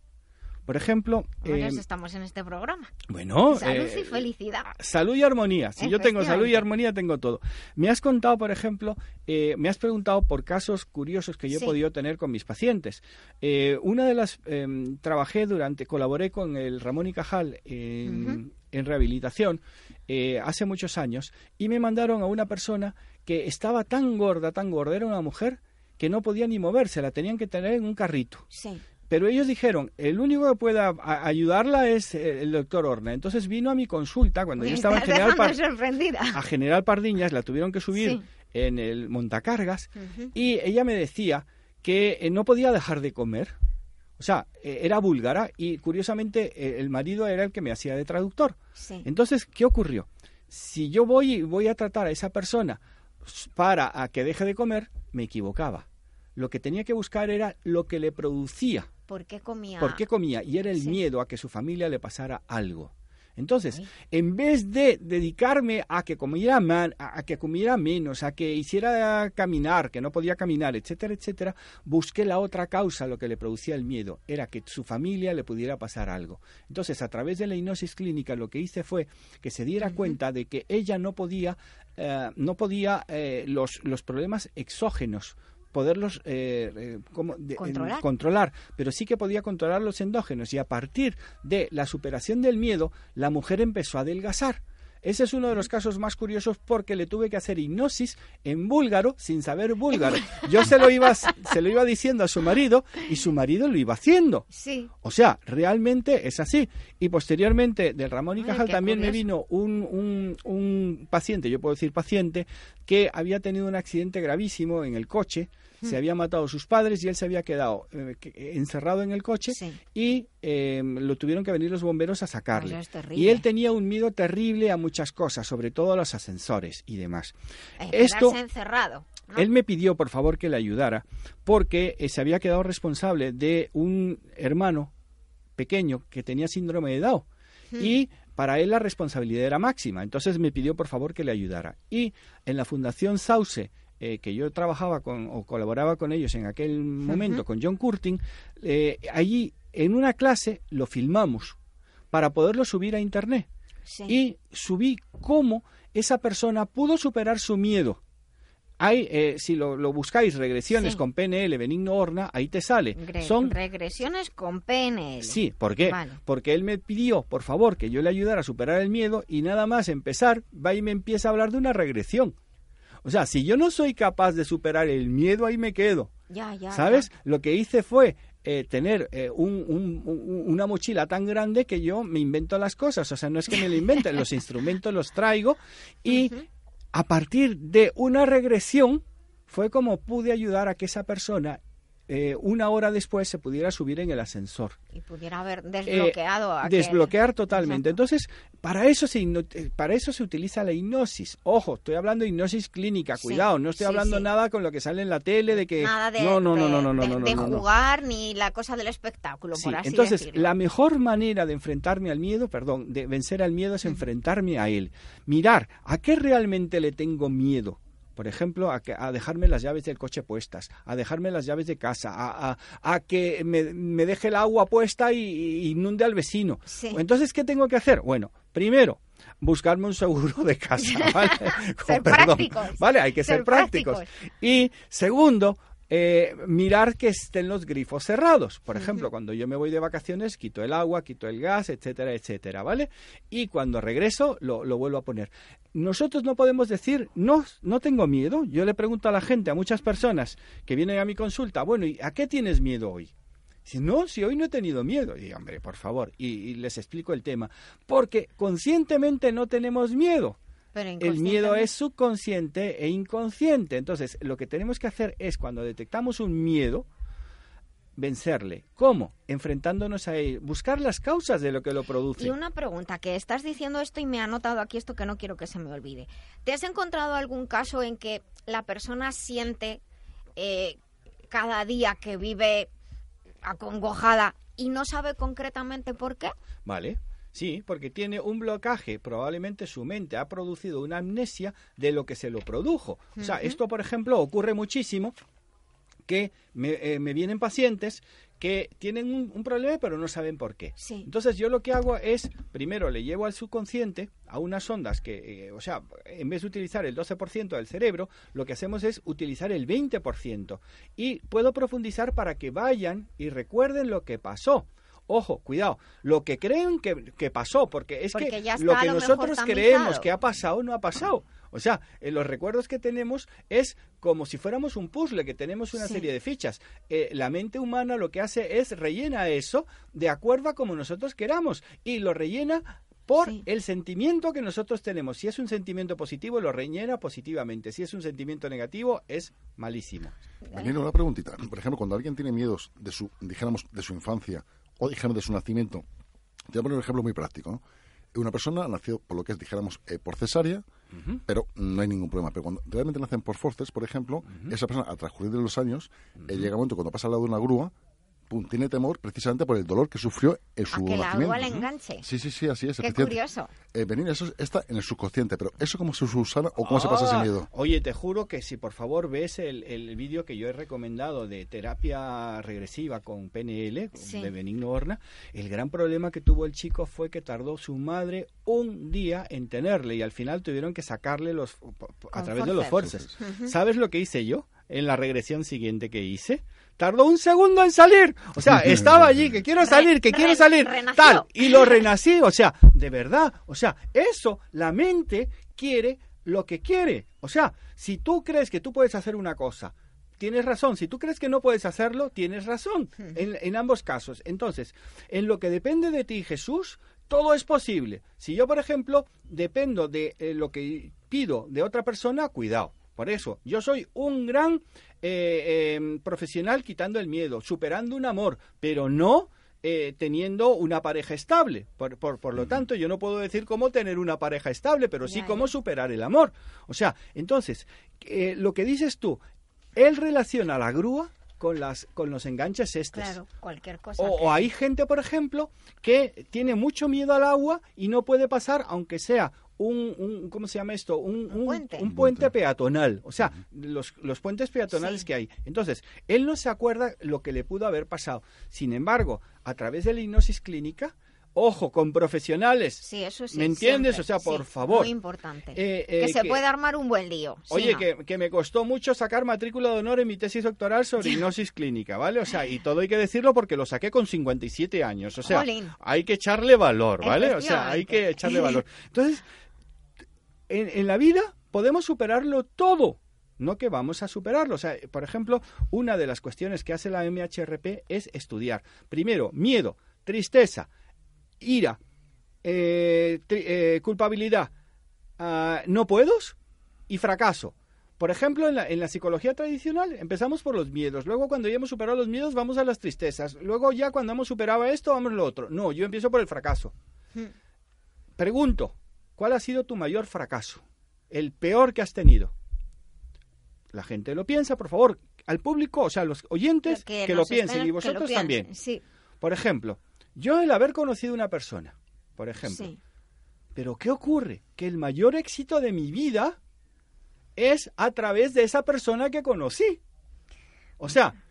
Por ejemplo... Eh, estamos en este programa. Bueno... Salud y eh, felicidad. Salud y armonía. Si yo tengo salud y armonía, tengo todo. Me has contado, por ejemplo, eh, me has preguntado por casos curiosos que yo he podido tener con mis pacientes. Eh, una de las... Em, trabajé durante... Colaboré con el Ramón y Cajal en, en rehabilitación hace muchos años y me mandaron a una persona que estaba tan gorda, tan gorda, era una mujer que no podía ni moverse, la tenían que tener en un carrito. Sí. Pero ellos dijeron, el único que pueda ayudarla es el doctor Horna. Entonces vino a mi consulta cuando yo estaba en General, a General Pardiñas, la tuvieron que subir en el montacargas, y ella me decía que eh, no podía dejar de comer. O sea, eh, era búlgara y curiosamente eh, el marido era el que me hacía de traductor. Entonces, ¿qué ocurrió? Si yo voy voy a tratar a esa persona para a que deje de comer, me equivocaba. Lo que tenía que buscar era lo que le producía ¿Por qué comía? ¿Por qué comía? Y era el miedo a que su familia le pasara algo. Entonces, en vez de dedicarme a que comiera a que comiera menos, a que hiciera caminar, que no podía caminar, etcétera, etcétera, busqué la otra causa, lo que le producía el miedo, era que su familia le pudiera pasar algo. Entonces, a través de la hipnosis clínica, lo que hice fue que se diera cuenta de que ella no podía, eh, no podía eh, los, los problemas exógenos poderlos eh, eh, ¿Controlar? pero sí que podía controlar los endógenos y a partir de la superación del miedo, la mujer empezó a adelgazar. Ese es uno de los casos más curiosos porque le tuve que hacer hipnosis en búlgaro sin saber búlgaro. Yo se lo iba, se lo iba diciendo a su marido y su marido lo iba haciendo. Sí. O sea, realmente es así. Y posteriormente del Ramón y Cajal también me vino un, un, un paciente, yo puedo decir paciente, que había tenido un accidente gravísimo en el coche se había matado sus padres y él se había quedado eh, encerrado en el coche y eh, lo tuvieron que venir los bomberos a sacarle. y él tenía un miedo terrible a muchas cosas, sobre todo a los ascensores y demás. Esto encerrado. Él me pidió, por favor, que le ayudara, porque eh, se había quedado responsable de un hermano pequeño que tenía síndrome de Down. Y para él la responsabilidad era máxima. Entonces me pidió, por favor, que le ayudara. Y en la Fundación Sauce eh, que yo trabajaba con o colaboraba con ellos en aquel momento, con John Curtin, eh, allí en una clase lo filmamos para poderlo subir a internet. Y subí cómo esa persona pudo superar su miedo. Hay, eh, si lo, buscáis, regresiones con PNL, Benigno Horna, ahí te sale. Son regresiones con PNL. Sí, ¿por qué? Porque él me pidió, por favor, que yo le ayudara a superar el miedo y nada más empezar, va y me empieza a hablar de una regresión. O sea, si yo no soy capaz de superar el miedo, ahí me quedo. Ya, ya. ¿Sabes? Lo que hice fue eh, tener eh, una mochila tan grande que yo me invento las cosas. O sea, no es que me lo inventen, los instrumentos los traigo y a partir de una regresión fue como pude ayudar a que esa persona eh, una hora después se pudiera subir en el ascensor. Y pudiera haber desbloqueado. Eh, desbloquear totalmente. Entonces, para eso, se, eh, para eso se utiliza la hipnosis. Ojo, estoy hablando de hipnosis clínica, cuidado, no estoy hablando nada con lo que sale en la tele de que... Nada de, no, no, no, no, no, de, de jugar ni la cosa del espectáculo, por así Entonces, la mejor manera de enfrentarme al miedo, perdón, de vencer al miedo es enfrentarme a él. Mirar, ¿a qué realmente le tengo miedo? Por ejemplo, a, que, a, dejarme las llaves del coche puestas, a dejarme las llaves de casa, a, a, que me, deje el agua puesta y, inunde al vecino. Entonces, ¿qué tengo que hacer? Bueno, primero, buscarme un seguro de casa. ¿vale? ser prácticos. Vale, hay que ser, prácticos. Y segundo, eh, mirar que estén los grifos cerrados. Por ejemplo, cuando yo me voy de vacaciones, quito el agua, quito el gas, etcétera, etcétera, ¿vale? Y cuando regreso, lo, lo, vuelvo a poner. Nosotros no podemos decir, no, no tengo miedo. Yo le pregunto a la gente, a muchas personas que vienen a mi consulta, bueno, ¿y a qué tienes miedo hoy? Si no, si hoy no he tenido miedo, y hombre, por favor, y les explico el tema. Porque conscientemente no tenemos miedo el miedo es subconsciente e inconsciente. Entonces, lo que tenemos que hacer es cuando detectamos un miedo, vencerle. ¿Cómo? Enfrentándonos a él, buscar las causas de lo que lo produce. Y una pregunta, que estás diciendo esto y me ha notado aquí esto que no quiero que se me olvide. ¿Te has encontrado algún caso en que la persona siente eh, cada día que vive acongojada y no sabe concretamente por qué? Vale. Sí, porque tiene un blocaje, probablemente su mente ha producido una amnesia de lo que se lo produjo. O sea, esto, por ejemplo, ocurre muchísimo que me, eh, vienen pacientes que tienen un, problema pero no saben por qué. Entonces yo lo que hago es, primero le llevo al subconsciente a unas ondas que, eh, o sea, en vez de utilizar el 12% del cerebro, lo que hacemos es utilizar el 20% y puedo profundizar para que vayan y recuerden lo que pasó. Ojo, cuidado, lo que creen que, pasó, porque es que lo que nosotros creemos que ha pasado no ha pasado. O sea, en los recuerdos que tenemos es como si fuéramos un puzzle, que tenemos una serie de fichas. Eh, la mente humana lo que hace es rellena eso de acuerdo a como nosotros queramos y lo rellena por el sentimiento que nosotros tenemos. Si es un sentimiento positivo, lo rellena positivamente. Si es un sentimiento negativo, es malísimo. una preguntita. Por ejemplo, cuando alguien tiene miedos de su, dijéramos, de su infancia o dijéramos de su nacimiento. Te voy a poner un ejemplo muy práctico. Una persona nació por lo que es, dijéramos, eh, por cesárea, pero no hay ningún problema. Pero cuando realmente nacen por forces, por ejemplo, esa persona, a transcurrir de los años, eh, llega un momento cuando pasa al lado de una grúa, tiene temor precisamente por el dolor que sufrió en su a que nacimiento. el agua le enganche. Sí, sí, sí, así es. Qué curioso. Eh, eso está en el subconsciente, pero ¿eso cómo se usa o cómo se pasa ese ah, miedo? Oye, te juro que si por favor ves el, el vídeo que yo he recomendado de terapia regresiva con PNL, de Benigno Horna, el gran problema que tuvo el chico fue que tardó su madre un día en tenerle y al final tuvieron que sacarle los a través de los fuerzas. ¿Sabes lo que hice yo en la regresión siguiente que hice? Tardó un segundo en salir. O sea, estaba allí, que quiero salir, que quiero salir, tal, y lo renací. O sea, de verdad, o sea, eso, la mente quiere lo que quiere. O sea, si tú crees que tú puedes hacer una cosa, tienes razón. Si tú crees que no puedes hacerlo, tienes razón. En, en ambos casos. Entonces, en lo que depende de ti, Jesús, todo es posible. Si yo, por ejemplo, dependo de eh, lo que pido de otra persona, cuidado. Por eso, yo soy un gran eh, em, profesional quitando el miedo, superando un amor, pero no eh, teniendo una pareja estable. Por, por, lo tanto, yo no puedo decir cómo tener una pareja estable, pero sí cómo superar el amor. O sea, entonces, eh, lo que dices tú, él relaciona la grúa con las con los enganches estos. Claro, cualquier cosa. O, hay gente, por ejemplo, que tiene mucho miedo al agua y no puede pasar, aunque sea un, ¿cómo se llama esto? Un, puente. peatonal, o sea, los, los puentes peatonales que hay. Entonces, él no se acuerda lo que le pudo haber pasado. Sin embargo, a través de la hipnosis clínica, ojo, con profesionales. Sí, eso sí. ¿Me entiendes? o sea, por favor. Muy importante. Eh, eh, que se puede armar un buen lío. Oye, que, me costó mucho sacar matrícula de honor en mi tesis doctoral sobre hipnosis clínica, ¿vale? O sea, y todo hay que decirlo porque lo saqué con 57 años. O sea, hay que echarle valor, ¿vale? O sea, hay que echarle valor. Entonces, en, la vida podemos superarlo todo no que vamos a superarlo. O sea, por ejemplo, una de las cuestiones que hace la MHRP es estudiar. Primero, miedo, tristeza, ira, eh, eh, culpabilidad, ah, no puedo y fracaso. Por ejemplo, en la, en la, psicología tradicional empezamos por los miedos, luego cuando ya hemos superado los miedos vamos a las tristezas, luego ya cuando hemos superado esto vamos a lo otro. No, yo empiezo por el fracaso. Hmm. Pregunto, ¿cuál ha sido tu mayor fracaso? El peor que has tenido. La gente lo piensa, por favor, al público, o sea, los oyentes que, lo piensen y vosotros también. Sí. Por ejemplo, yo el haber conocido una persona, por ejemplo. Sí. Pero ¿qué ocurre? Que el mayor éxito de mi vida es a través de esa persona que conocí. O sea,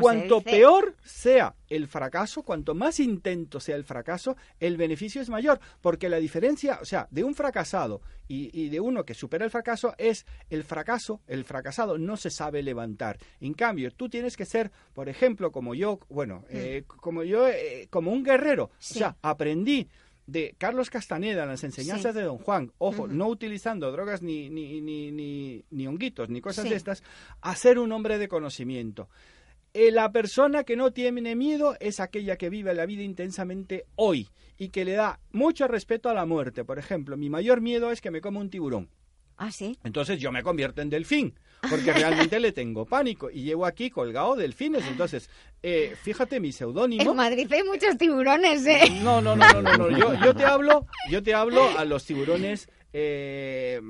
cuanto peor sea el fracaso, cuanto más intento sea el fracaso, el beneficio es mayor, porque la diferencia, o sea, de un fracasado y, de uno que supera el fracaso es el fracaso, el fracasado no se sabe levantar. En cambio, tú tienes que ser, por ejemplo, como yo, bueno, mm. eh, como yo, eh, como un guerrero, o sea, aprendí de Carlos Castaneda, las enseñanzas de Don Juan, ojo, no utilizando drogas ni, ni, ni, ni, ni honguitos, ni cosas de estas, a ser un hombre de conocimiento. Eh, la persona que no tiene miedo es aquella que vive la vida intensamente hoy y que le da mucho respeto a la muerte. Por ejemplo, mi mayor miedo es que me coma un tiburón. ¿Ah, sí? Entonces yo me convierto en delfín, porque realmente le tengo pánico y llevo aquí colgado delfines. Entonces, eh, fíjate mi seudónimo. En Madrid hay muchos tiburones, ¿eh? No, no, no, no, no. Yo, yo, te hablo, yo te hablo a los tiburones. Eh,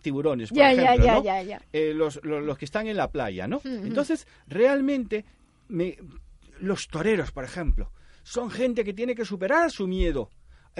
tiburones, por ya, ejemplo, ya, ya, ya, eh, los, los, los, que están en la playa, ¿no? Entonces, realmente, me, los toreros, por ejemplo, son gente que tiene que superar su miedo.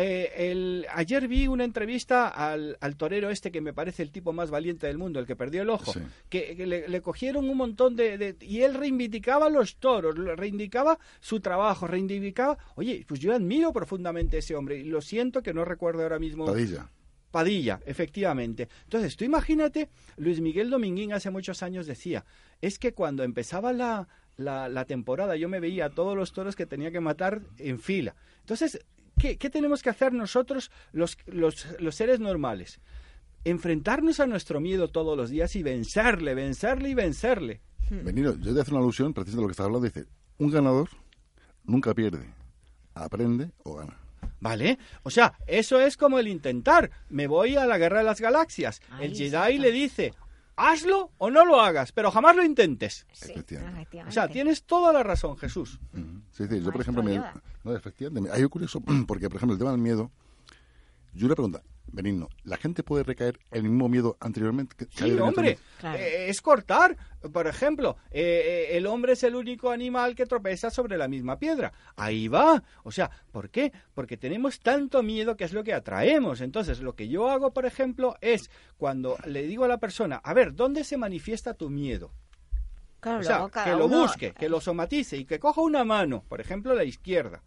Eh, el, ayer vi una entrevista al, torero este que me parece el tipo más valiente del mundo, el que perdió el ojo, que, le, cogieron un montón de, Y él reivindicaba los toros, reivindicaba su trabajo, reivindicaba... Oye, pues yo admiro profundamente a ese hombre y lo siento que no recuerdo ahora mismo... Padilla. Padilla, efectivamente. Entonces, tú imagínate, Luis Miguel Dominguín hace muchos años decía, es que cuando empezaba la, la, la, temporada yo me veía a todos los toros que tenía que matar en fila. Entonces, ¿Qué, tenemos que hacer nosotros, los, los, los seres normales? enfrentarnos a nuestro miedo todos los días y vencerle, vencerle y vencerle. Benito, yo te hacer una alusión precisamente lo que estás hablando. Dice, un ganador nunca pierde, aprende o gana. ¿Vale? O sea, eso es como el intentar. Me voy a la guerra de las galaxias. el Jedi le dice, hazlo o no lo hagas, pero jamás lo intentes. efectivamente. O sea, tienes toda la razón, Jesús. Sí, sí, yo por ejemplo, me, no, efectivamente, hay curioso, porque por ejemplo el tema del miedo, yo una pregunta, Benigno, ¿la gente puede recaer el mismo miedo anteriormente? Que sí, hombre, eh, es cortar. Por ejemplo, eh, eh, el hombre es el único animal que tropeza sobre la misma piedra. Ahí va. O sea, ¿por qué? Porque tenemos tanto miedo que es lo que atraemos. Entonces, lo que yo hago, por ejemplo, es cuando le digo a la persona, a ver, ¿dónde se manifiesta tu miedo? Claro, o sea, que lo busque, que lo somatice y que coja una mano, por ejemplo, la izquierda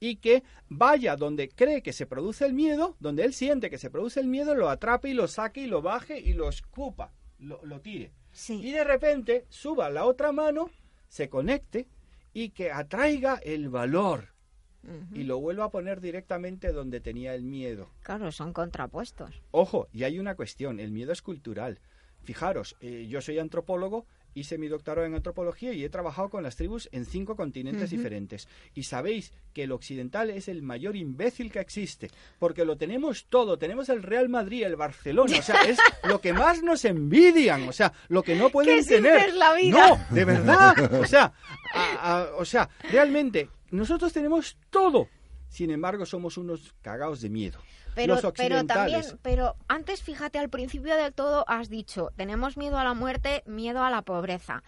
y que vaya donde cree que se produce el miedo, donde él siente que se produce el miedo, lo atrape y lo saque y lo baje y lo escupa, lo, tire. Y de repente suba la otra mano, se conecte y que atraiga el valor. Y lo vuelva a poner directamente donde tenía el miedo. Claro, son contrapuestos. Ojo, y hay una cuestión, el miedo es cultural. Fijaros, eh, yo soy antropólogo hice mi doctorado en antropología y he trabajado con las tribus en cinco continentes diferentes. Y sabéis que el occidental es el mayor imbécil que existe, porque lo tenemos todo, tenemos el Real Madrid, el Barcelona, o sea, es lo que más nos envidian, o sea, lo que no pueden tener. la vida. No, de verdad, o sea, o sea, realmente nosotros tenemos todo. Sin embargo, somos unos cagados de miedo. Pero, pero también, pero antes fíjate, al principio del todo has dicho, tenemos miedo a la muerte, miedo a la pobreza.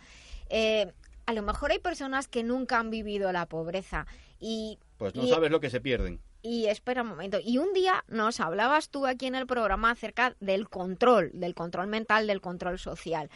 Eh, a lo mejor hay personas que nunca han vivido la pobreza y... Pues no sabes lo que se pierden. Y espera un momento, y un día nos hablabas tú aquí en el programa acerca del control, del control mental, del control social.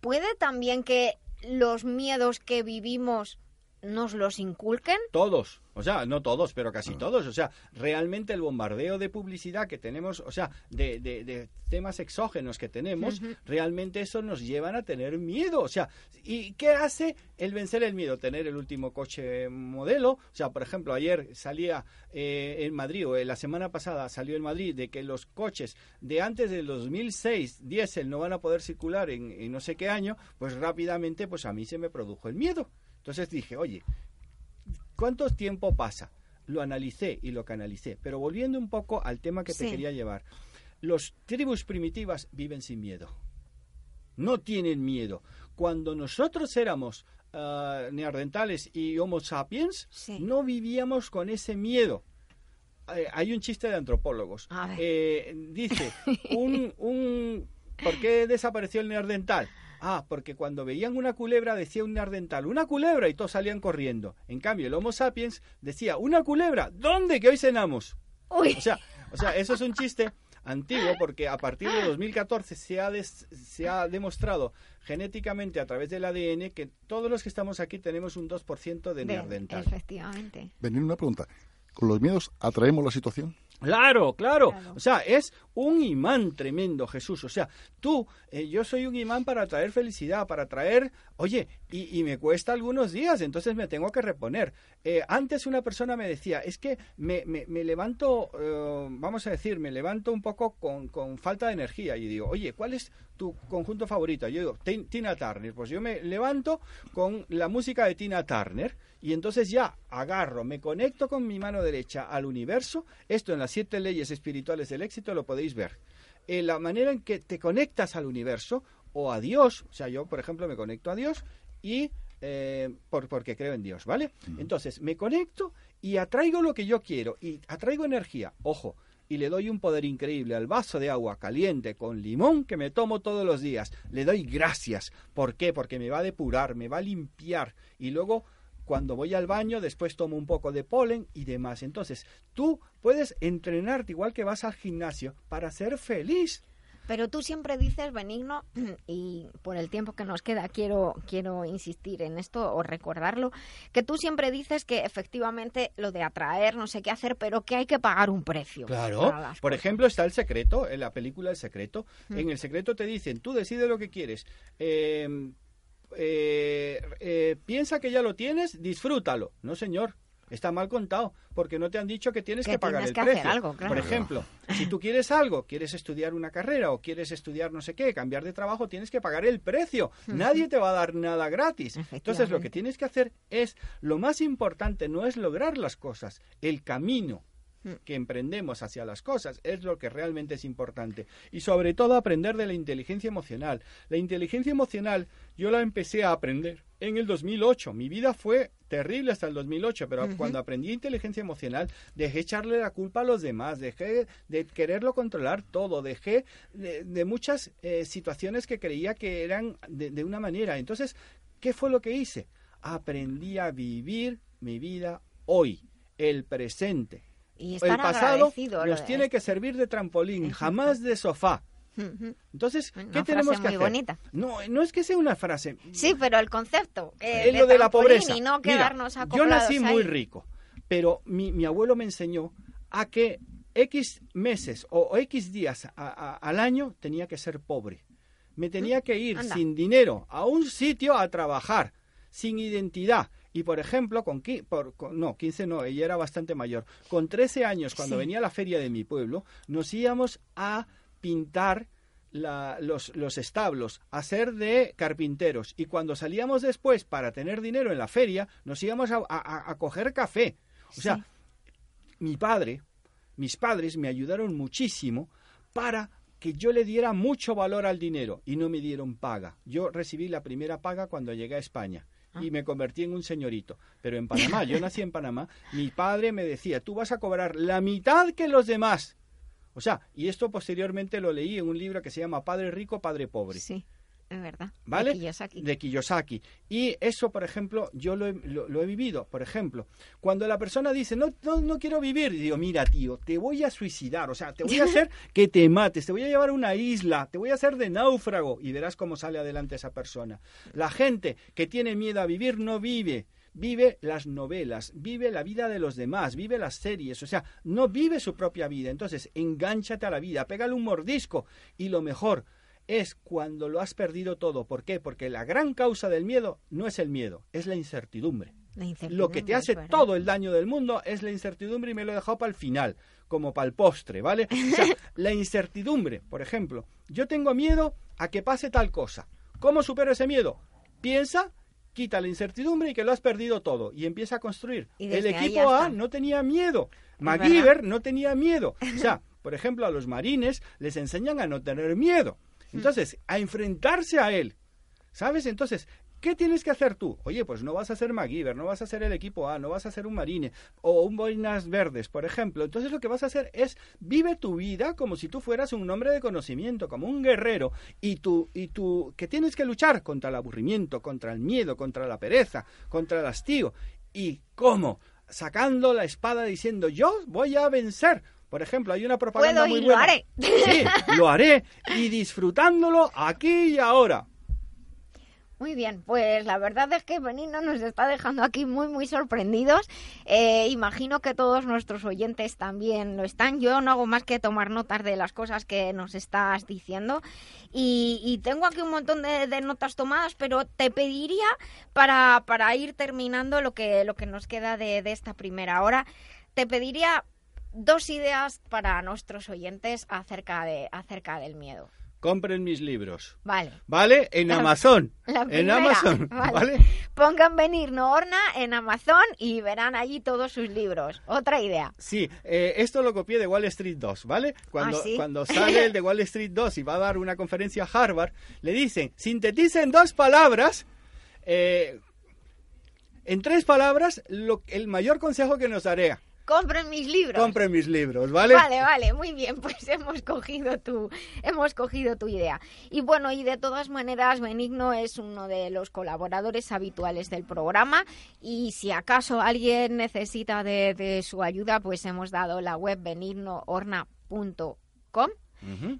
¿Puede también que los miedos que vivimos nos los inculquen? Todos. O sea, no todos, pero casi todos. O sea, realmente el bombardeo de publicidad que tenemos, o sea, de, de, temas exógenos que tenemos, realmente eso nos llevan a tener miedo. O sea, ¿y qué hace el vencer el miedo? Tener el último coche modelo. O sea, por ejemplo, ayer salía eh, en Madrid, o la semana pasada salió en Madrid, de que los coches de antes del 2006, diésel, no van a poder circular en, en no sé qué año, pues rápidamente, pues a mí se me produjo el miedo. Entonces dije, oye, ¿cuánto tiempo pasa? Lo analicé y lo canalicé, pero volviendo un poco al tema que te quería llevar. Los tribus primitivas viven sin miedo. no tienen miedo. Cuando nosotros éramos uh, neandertales y Homo sapiens, no vivíamos con ese miedo. Eh, hay un chiste de antropólogos. Eh, dice, un, un, ¿por qué desapareció el neandertal? Ah, porque cuando veían una culebra decía un neandertal, una culebra y todos salían corriendo. En cambio, el Homo sapiens decía, una culebra, ¿dónde que hoy cenamos? O sea, o sea, eso es un chiste antiguo porque a partir de 2014 se ha, se ha demostrado genéticamente a través del ADN que todos los que estamos aquí tenemos un 2% de neandertal. Efectivamente. Venir una pregunta. ¿Con los miedos atraemos la situación? Claro, claro, O sea, es un imán tremendo, Jesús. O sea, tú, eh, yo soy un imán para traer felicidad, para traer, oye, y, me cuesta algunos días, entonces me tengo que reponer. Eh, antes una persona me decía, es que me, me, levanto, eh, vamos a decir, me levanto un poco con, con, falta de energía. Y digo, oye, ¿cuál es tu conjunto favorito? Yo digo, Tina Turner. Pues yo me levanto con la música de Tina Turner y entonces ya agarro, me conecto con mi mano derecha al universo. Esto en las siete leyes espirituales del éxito lo podéis ver. En la manera en que te conectas al universo o a Dios, o sea, yo por ejemplo me conecto a Dios y eh, por, porque creo en Dios, ¿vale? Entonces me conecto y atraigo lo que yo quiero y atraigo energía. Ojo, y le doy un poder increíble al vaso de agua caliente con limón que me tomo todos los días. Le doy gracias. ¿Por qué? Porque me va a depurar, me va a limpiar y luego cuando voy al baño, después tomo un poco de polen y demás. Entonces, tú puedes entrenarte igual que vas al gimnasio para ser feliz. Pero tú siempre dices, Benigno, y por el tiempo que nos queda quiero, quiero insistir en esto o recordarlo, que tú siempre dices que efectivamente lo de atraer, no sé qué hacer, pero que hay que pagar un precio. Claro. Por ejemplo, está El Secreto, en la película El Secreto. En El Secreto te dicen, tú decides lo que quieres. Eh, eh, eh, piensa que ya lo tienes, disfrútalo. No, señor. Está mal contado, porque no te han dicho que tienes que, pagar el precio. Por ejemplo, si tú quieres algo, quieres estudiar una carrera o quieres estudiar no sé qué, cambiar de trabajo, tienes que pagar el precio. Nadie te va a dar nada gratis. Entonces, lo que tienes que hacer es, lo más importante no es lograr las cosas, el camino que emprendemos hacia las cosas es lo que realmente es importante. Y sobre todo aprender de la inteligencia emocional. La inteligencia emocional yo la empecé a aprender en el 2008. Mi vida fue terrible hasta el 2008, pero cuando aprendí inteligencia emocional dejé echarle la culpa a los demás, dejé de quererlo controlar todo, dejé de, muchas eh, situaciones que creía que eran de, de una manera. Entonces, ¿qué fue lo que hice? Aprendí a vivir mi vida hoy, el presente el pasado nos tiene que servir de trampolín, jamás de sofá. Entonces, ¿qué tenemos que hacer? No, no es que sea una frase. Sí, pero el concepto. Eh, es lo de la pobreza. Y no quedarnos yo nací muy rico, pero mi, abuelo me enseñó a que X meses o, X días al año tenía que ser pobre. Me tenía que ir sin dinero a un sitio a trabajar, sin identidad. Y por ejemplo, con, por, no, 15 no, ella era bastante mayor. Con 13 años, cuando venía a la feria de mi pueblo, nos íbamos a pintar los, los, establos, a ser de carpinteros. Y cuando salíamos después para tener dinero en la feria, nos íbamos a, a, coger café. O sea, mi padre, mis padres me ayudaron muchísimo para que yo le diera mucho valor al dinero y no me dieron paga. Yo recibí la primera paga cuando llegué a España y me convertí en un señorito. Pero en Panamá, yo nací en Panamá, mi padre me decía, tú vas a cobrar la mitad que los demás. O sea, y esto posteriormente lo leí en un libro que se llama Padre Rico, Padre Pobre. Sí. Es verdad. ¿Vale? De Kiyosaki. Y eso, por ejemplo, yo lo he, vivido. Por ejemplo, cuando la persona dice, no, no, no quiero vivir, digo, mira, tío, te voy a suicidar. O sea, te voy a hacer que te mates, te voy a llevar a una isla, te voy a hacer de náufrago. Y verás cómo sale adelante esa persona. La gente que tiene miedo a vivir no vive vive las novelas, vive la vida de los demás, vive las series, o sea, no vive su propia vida. Entonces, engánchate a la vida, pégale un mordisco y lo mejor, es cuando lo has perdido todo. ¿Por qué? Porque la gran causa del miedo no es el miedo, es la incertidumbre. lo que te hace todo el daño del mundo es la incertidumbre y me lo he dejado para el final, como para el postre, ¿vale? O sea, la incertidumbre, por ejemplo, yo tengo miedo a que pase tal cosa. ¿Cómo supero ese miedo? Piensa, quita la incertidumbre y que lo has perdido todo y empieza a construir. el equipo A no tenía miedo, MacGyver no tenía miedo. O sea, por ejemplo, a los marines les enseñan a no tener miedo Entonces, a enfrentarse a él, ¿sabes? Entonces, ¿Qué tienes que hacer tú? Oye, pues no vas a ser MacGyver, no vas a ser el equipo A, no vas a ser un Marine o un Boinas Verdes, por ejemplo. Entonces lo que vas a hacer es vive tu vida como si tú fueras un hombre de conocimiento, como un guerrero, y tú, y tú, que tienes que luchar contra el aburrimiento, contra el miedo, contra la pereza, contra el hastío. ¿Y cómo? Sacando la espada diciendo yo voy a vencer. Por ejemplo, hay una propaganda muy buena. Lo haré. Sí, lo haré y disfrutándolo aquí y ahora. Muy bien, pues la verdad es que Benino nos está dejando aquí muy, muy sorprendidos. Eh, imagino que todos nuestros oyentes también lo están. Yo no hago más que tomar notas de las cosas que nos estás diciendo. Y, tengo aquí un montón de, notas tomadas, pero te pediría para, para ir terminando lo que, lo que nos queda de, de esta primera hora, te pediría dos ideas para nuestros oyentes acerca, de, acerca del miedo compren mis libros. Vale. ¿Vale? En Amazon. en Amazon. Vale. Pongan venir Noorna en Amazon y verán allí todos sus libros. Otra idea. Sí, eh, esto lo copié de Wall Street 2, ¿vale? Cuando, ¿Ah, cuando sale el de Wall Street 2 y va a dar una conferencia a Harvard, le dicen, sinteticen dos palabras. Eh, en tres palabras, lo, el mayor consejo que nos daría compren mis libros. Compren mis libros, ¿vale? Vale, vale, muy bien, pues hemos cogido tu, hemos cogido tu idea. Y bueno, y de todas maneras, Benigno es uno de los colaboradores habituales del programa y si acaso alguien necesita de, de su ayuda, pues hemos dado la web benignoorna.com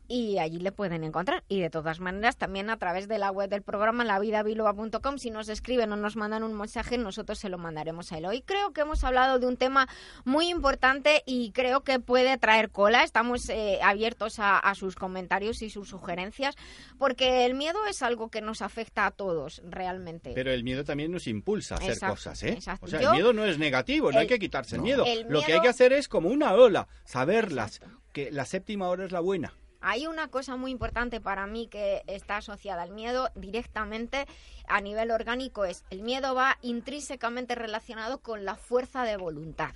y allí le pueden encontrar. Y de todas maneras, también a través de la web del programa, lavidabiloba.com, si nos escriben o nos mandan un mensaje, nosotros se lo mandaremos a él. Hoy creo que hemos hablado de un tema muy importante y creo que puede traer cola. Estamos eh, abiertos a, sus comentarios y sus sugerencias, porque el miedo es algo que nos afecta a todos, realmente. Pero el miedo también nos impulsa a hacer cosas, ¿eh? O sea, el miedo no es negativo, no hay que quitarse el miedo. Lo que hay que hacer es como una ola, saberlas, que la séptima hora es la buena. Hay una cosa muy importante para mí que está asociada al miedo directamente a nivel orgánico es el miedo va intrínsecamente relacionado con la fuerza de voluntad.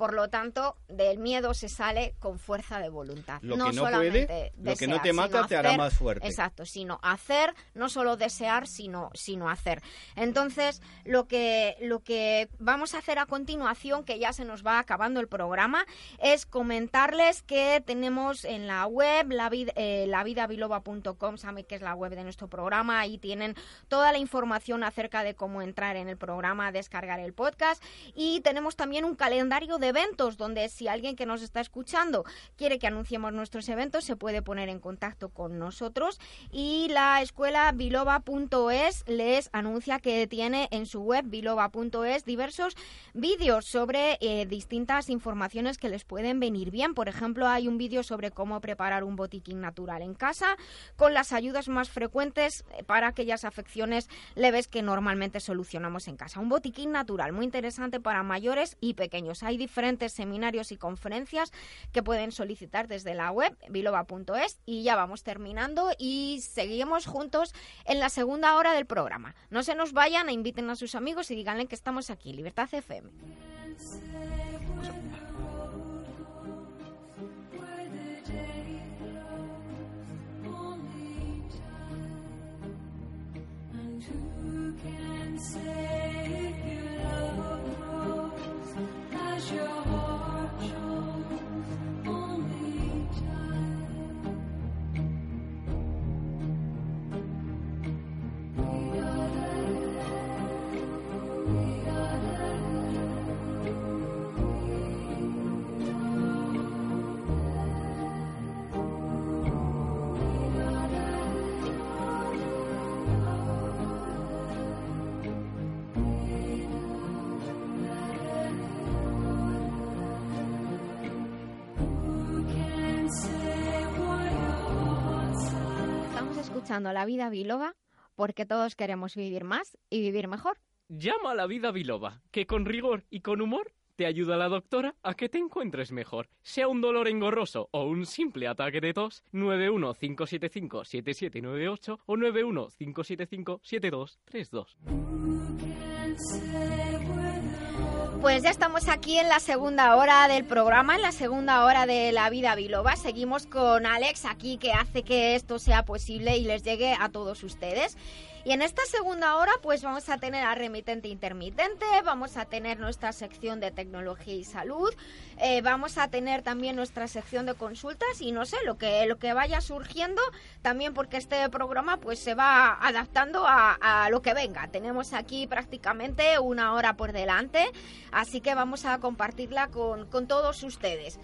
Por lo tanto, del miedo se sale con fuerza de voluntad. Lo que no puede, lo que no te mata te hará más fuerte. Exacto, sino hacer, no solo desear, sino, sino hacer. Entonces, lo que, lo que vamos a hacer a continuación, que ya se nos va acabando el programa, es comentarles que tenemos en la web, la, eh, lavidabiloba.com, sabe que es la web de nuestro programa, ahí tienen toda la información acerca de cómo entrar en el programa, descargar el podcast, y tenemos también un calendario de eventos donde si alguien que nos está escuchando quiere que anunciemos nuestros eventos se puede poner en contacto con nosotros y la escuela biloba.es les anuncia que tiene en su web biloba.es diversos vídeos sobre eh, distintas informaciones que les pueden venir bien. Por ejemplo, hay un vídeo sobre cómo preparar un botiquín natural en casa con las ayudas más frecuentes para aquellas afecciones leves que normalmente solucionamos en casa. Un botiquín natural muy interesante para mayores y pequeños. Hay diferentes diferentes seminarios y conferencias que pueden solicitar desde la web biloba.es y ya vamos terminando y seguimos juntos en la segunda hora del programa. No se nos vayan, e inviten a sus amigos y díganle que estamos aquí, Libertad FM. La Vida Biloba porque todos queremos vivir más y vivir mejor. Llama a la vida biloba, que con rigor y con humor te ayuda la doctora a que te encuentres mejor. Sea un dolor engorroso o un simple ataque de tos, 915757798 o 915757232. Pues ya estamos aquí en la segunda hora del programa, en la segunda hora de La Vida Biloba. Seguimos con Alex aquí que hace que esto sea posible y les llegue a todos ustedes. Y en esta segunda hora pues vamos a tener a remitente intermitente, vamos a tener nuestra sección de tecnología y salud, eh, vamos a tener también nuestra sección de consultas y no sé, lo que, lo que vaya surgiendo también porque este programa pues se va adaptando a, a lo que venga. Tenemos aquí prácticamente una hora por delante, así que vamos a compartirla con, con todos ustedes.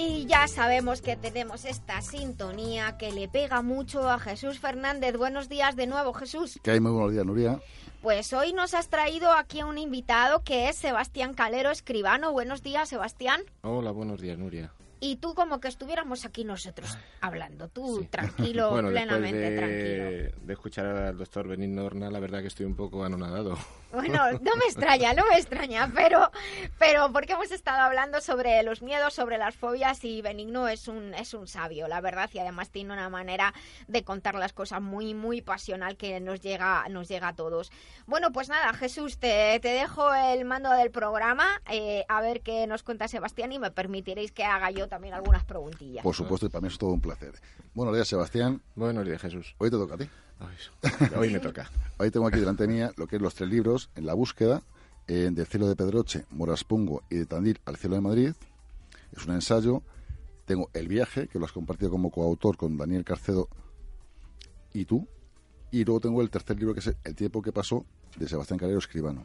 Y ya sabemos que tenemos esta sintonía que le pega mucho a Jesús Fernández. Buenos días de nuevo, Jesús. Que hay muy buenos días, Nuria. Pues hoy nos has traído aquí a un invitado que es Sebastián Calero, escribano. Buenos días, Sebastián. Hola, buenos días, Nuria. Y tú como que estuviéramos aquí nosotros hablando, tú tranquilo, plenamente de, tranquilo. De escuchar al doctor Benigno Horna, la verdad que estoy un poco anonadado. Bueno, no me extraña, no me extraña, pero, pero porque hemos estado hablando sobre los miedos, sobre las fobias y Benigno es un, es un sabio, la verdad, y además tiene una manera de contar las cosas muy, muy pasional que nos llega, nos llega a todos. Bueno, pues nada, Jesús, te, te dejo el mando del programa, eh, a ver qué nos cuenta Sebastián y me permitiréis que haga yo también algunas preguntillas. Por supuesto, y para mí es todo un placer. Buenos días, Sebastián. Buenos días, Jesús. Hoy te toca a ti. Hoy me toca. Hoy tengo aquí delante mía lo que es los tres libros en la búsqueda eh, del cielo de Pedroche, Moraspungo y de Tandil al cielo de Madrid. Es un ensayo. Tengo El viaje, que lo has compartido como coautor con Daniel Carcedo y tú. Y luego tengo el tercer libro que es El tiempo que pasó de Sebastián Calero Escribano.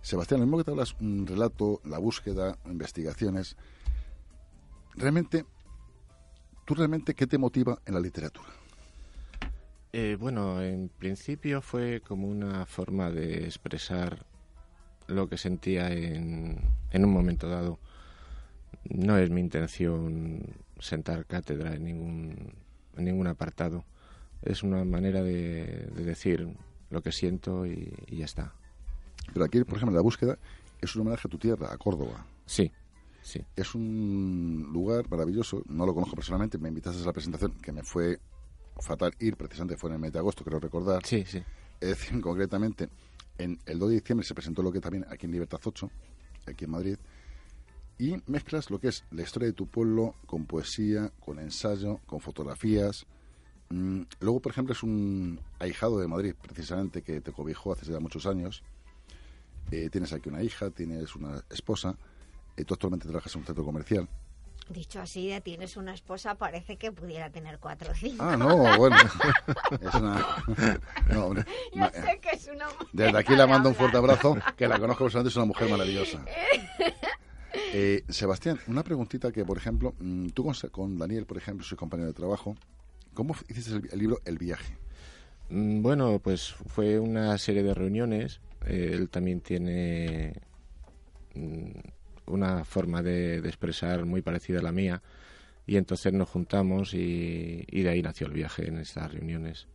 Sebastián, lo mismo que te hablas, un relato, la búsqueda, investigaciones. Realmente, ¿tú realmente qué te motiva en la literatura? Eh, bueno, en principio fue como una forma de expresar lo que sentía en, en un momento dado. No es mi intención sentar cátedra en ningún, en ningún apartado. Es una manera de, de decir lo que siento y, y, ya está. Pero aquí, por ejemplo, la búsqueda es un homenaje a tu tierra, a Córdoba. Sí, sí. Es un lugar maravilloso. No lo conozco personalmente. Me invitaste a la presentación que me fue fatal ir, precisamente fue en el mes de agosto, creo recordar. Sí, sí. Es decir, concretamente, en el 2 de diciembre se presentó lo que también aquí en Libertad 8, aquí en Madrid, y mezclas lo que es la historia de tu pueblo con poesía, con ensayo, con fotografías. Mm, luego, por ejemplo, es un ahijado de Madrid, precisamente, que te cobijó hace ya muchos años. Eh, tienes aquí una hija, tienes una esposa, tú actualmente trabajas en un centro comercial. Dicho así, de tienes una esposa, parece que pudiera tener cuatro o cinco. Ah, no, bueno. es una. No, hombre. Yo sé que es una mujer. Desde aquí le mando un fuerte abrazo, que la conozco personalmente, es una mujer maravillosa. Eh, Sebastián, una preguntita que, por ejemplo, mm, tú con, con Daniel, por ejemplo, soy compañero de trabajo, ¿cómo hiciste el, el libro El viaje? Mm, Bueno, pues fue una serie de reuniones. Eh, él también tiene mm, una forma de, de, expresar muy parecida a la mía y entonces nos juntamos y, y, de ahí nació el viaje en estas reuniones.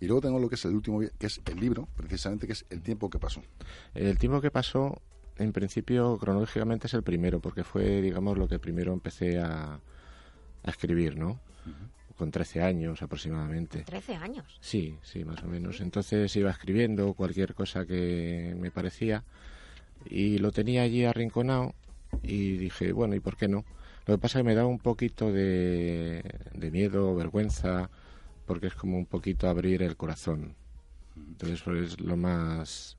Y luego tengo lo que es el último, que es el libro, precisamente, que es El tiempo que pasó. El tiempo que pasó, en principio, cronológicamente es el primero, porque fue, digamos, lo que primero empecé a, a escribir, ¿no? Uh -huh. Con 13 años aproximadamente. ¿13 años? Sí, sí, más o menos. Entonces iba escribiendo cualquier cosa que me parecía y lo tenía allí arrinconado y dije, bueno, ¿y por qué no? Lo que pasa es que me daba un poquito de, de miedo, vergüenza, porque es como un poquito abrir el corazón. Entonces, pues es lo más...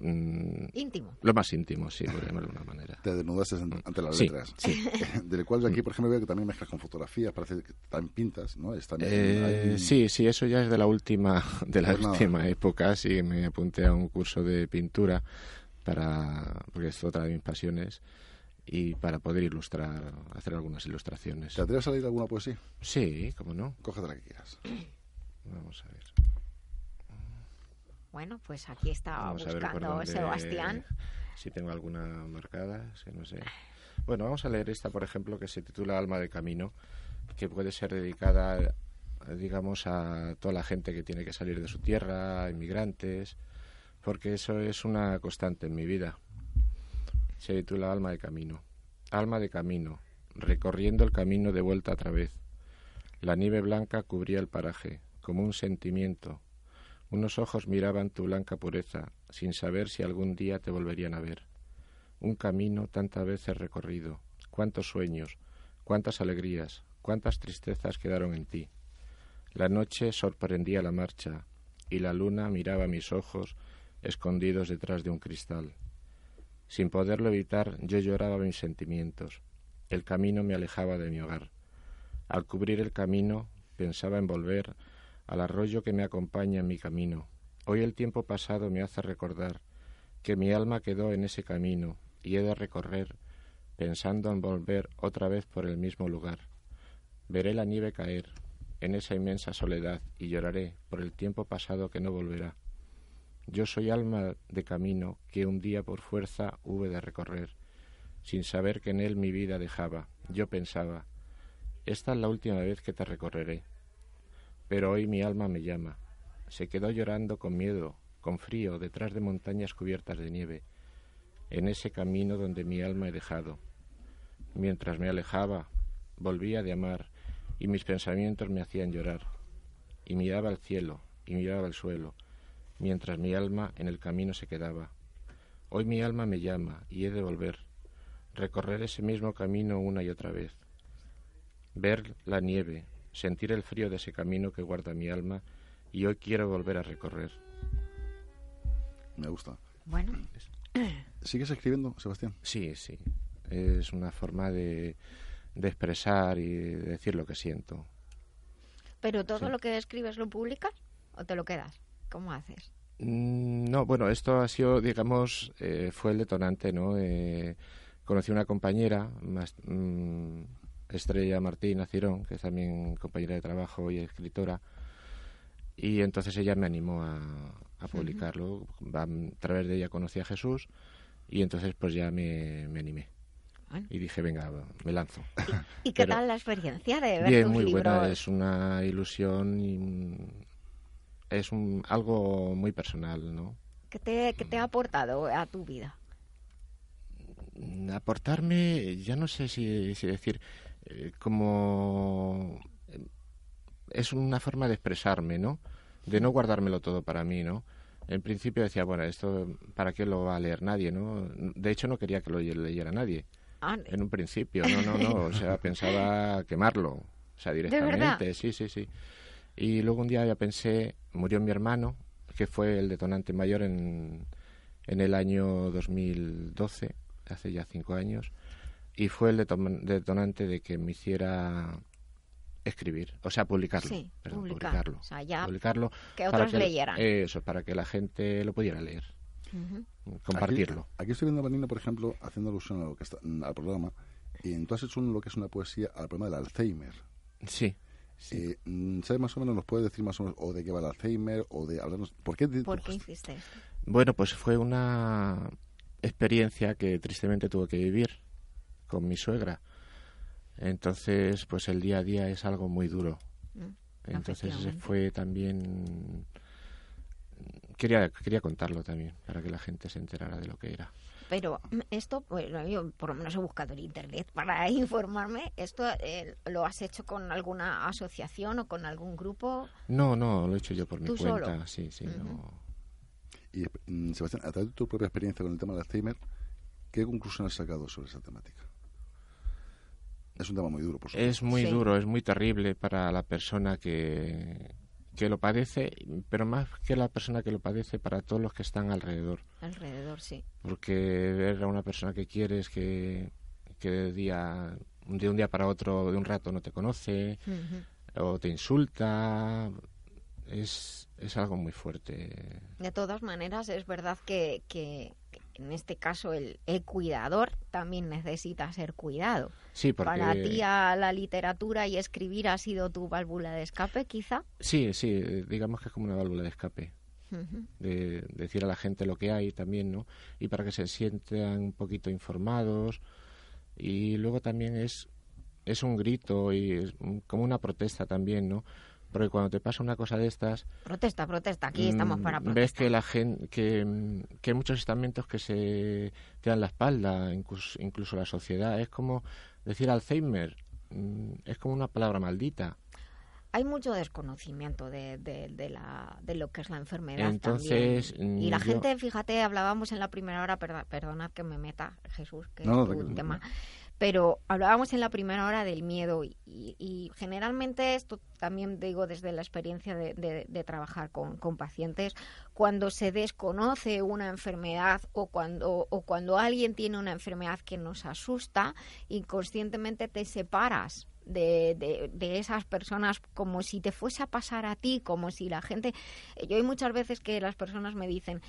Mmm, íntimo. Lo más íntimo, sí, por llamarlo de alguna manera. Te desnudaste ante las sí, letras. Sí. Del cual yo aquí, por ejemplo, veo que también mezclas con fotografías, parece que también pintas, ¿no? Están eh, hay... Sí, sí, eso ya es de la última, de la pues última época. Sí, me apunté a un curso de pintura para porque es otra de mis pasiones y para poder ilustrar, hacer algunas ilustraciones. ¿Te atreves a leer alguna poesía? Sí, cómo no. Cógete la que quieras. Vamos a ver. Bueno, pues aquí estaba vamos buscando dónde, Sebastián. Si tengo alguna marcada, si no sé. Bueno, vamos a leer esta, por ejemplo, que se titula Alma de Camino, que puede ser dedicada, digamos, a toda la gente que tiene que salir de su tierra, inmigrantes, porque eso es una constante en mi vida. Se titula Alma de Camino. Alma de Camino, recorriendo el camino de vuelta otra vez. La nieve blanca cubría el paraje, como un sentimiento. Unos ojos miraban tu blanca pureza, sin saber si algún día te volverían a ver. Un camino tantas veces recorrido, cuántos sueños, cuántas alegrías, cuántas tristezas quedaron en ti. La noche sorprendía la marcha, y la luna miraba mis ojos escondidos detrás de un cristal. Sin poderlo evitar, yo lloraba mis sentimientos. El camino me alejaba de mi hogar. Al cubrir el camino, pensaba en volver al arroyo que me acompaña en mi camino. Hoy el tiempo pasado me hace recordar que mi alma quedó en ese camino y he de recorrer pensando en volver otra vez por el mismo lugar. Veré la nieve caer en esa inmensa soledad y lloraré por el tiempo pasado que no volverá. Yo soy alma de camino que un día por fuerza hube de recorrer, sin saber que en él mi vida dejaba. Yo pensaba, esta es la última vez que te recorreré. Pero hoy mi alma me llama. Se quedó llorando con miedo, con frío, detrás de montañas cubiertas de nieve, en ese camino donde mi alma he dejado. Mientras me alejaba, volvía de amar, y mis pensamientos me hacían llorar. Y miraba al cielo, y miraba al suelo, mientras mi alma en el camino se quedaba. Hoy mi alma me llama y he de volver, recorrer ese mismo camino una y otra vez, ver la nieve, sentir el frío de ese camino que guarda mi alma y hoy quiero volver a recorrer. Me gusta. Bueno. ¿Sigues escribiendo, Sebastián? Sí, sí. Es una forma de, de expresar y de decir lo que siento. ¿Pero todo lo que escribes lo publicas o te lo quedas? ¿Cómo haces? Mm, no, bueno, esto ha sido, digamos, eh, fue el detonante, ¿no? Eh, conocí una compañera, más, mm, Estrella Martín Acirón, que es también compañera de trabajo y escritora, y entonces ella me animó a, publicarlo. A través de ella conocí a Jesús y entonces pues ya me, animé. Y dije, venga, me lanzo. ¿Y, qué tal la experiencia de ver Bien, muy buena. Es una ilusión y es un, algo muy personal, ¿no? ¿Qué te, qué te ha aportado a tu vida? Aportarme, ya no sé si, si decir, eh, como eh, es una forma de expresarme, ¿no? De no guardármelo todo para mí, ¿no? En principio decía, bueno, esto, ¿para qué lo va a leer nadie, no? De hecho, no quería que lo leyera nadie. Ah, en un principio, no, no, no. O sea, pensaba quemarlo. O sea, directamente. Sí, sí, sí. Y luego un día ya pensé, murió mi hermano, que fue el detonante mayor en, en el año 2012, hace ya cinco años, y fue el detonante de que me hiciera escribir, o sea, publicarlo. Sí, publicarlo. O sea, ya publicarlo que otros leyeran. Eso, para que la gente lo pudiera leer. Compartirlo. Aquí, estoy viendo a Vanina, por ejemplo, haciendo alusión a lo que está, al programa, y entonces has hecho lo que es una poesía al problema del Alzheimer. Sí. Sí. Eh, ¿Sabes más o menos, nos puede decir más o menos, o de qué va el Alzheimer, o de hablarnos... ¿Por qué, ¿Por qué hiciste esto? Bueno, pues fue una experiencia que tristemente tuve que vivir con mi suegra. Entonces, pues el día a día es algo muy duro. Mm, Entonces fue también... Quería, quería contarlo también, para que la gente se enterara de lo que era. Pero mm, esto, bueno, yo por lo menos he buscado en internet para informarme. ¿Esto eh, lo has hecho con alguna asociación o con algún grupo? No, no, lo he hecho yo por mi cuenta. Sí, sí, Y mm, Sebastián, a través de tu propia experiencia con el tema del Alzheimer, ¿qué conclusión has sacado sobre esa temática? Es un tema muy duro, por supuesto. Es muy duro, es muy terrible para la persona que, que lo padece, pero más que la persona que lo padece, para todos los que están alrededor. Alrededor, sí. Porque ver a una persona que quieres que, que de, día, de un día para otro, de un rato, no te conoce, o te insulta, es, es algo muy fuerte. De todas maneras, es verdad que, que en este caso el, el, cuidador también necesita ser cuidado. Sí, porque... Para ti la literatura y escribir ha sido tu válvula de escape, quizá. Sí, sí, digamos que es como una válvula de escape. de, decir a la gente lo que hay también, ¿no? Y para que se sientan un poquito informados. Y luego también es, es un grito y es como una protesta también, ¿no? Porque cuando te pasa una cosa de estas... Protesta, protesta, aquí estamos para protestar. Ves que, la gente, que, hay muchos estamentos que se te dan la espalda, incluso, incluso la sociedad. Es como Decir Alzheimer mm, es como una palabra maldita. Hay mucho desconocimiento de, de, la, de lo que es la enfermedad Entonces, Y la gente, fíjate, hablábamos en la primera hora, perdonad que me meta, Jesús, que es tu tema pero hablábamos en la primera hora del miedo y, generalmente esto también digo desde la experiencia de, trabajar con, pacientes, cuando se desconoce una enfermedad o cuando, o cuando alguien tiene una enfermedad que nos asusta, inconscientemente te separas de, de, esas personas como si te fuese a pasar a ti, como si la gente... Yo hay muchas veces que las personas me dicen,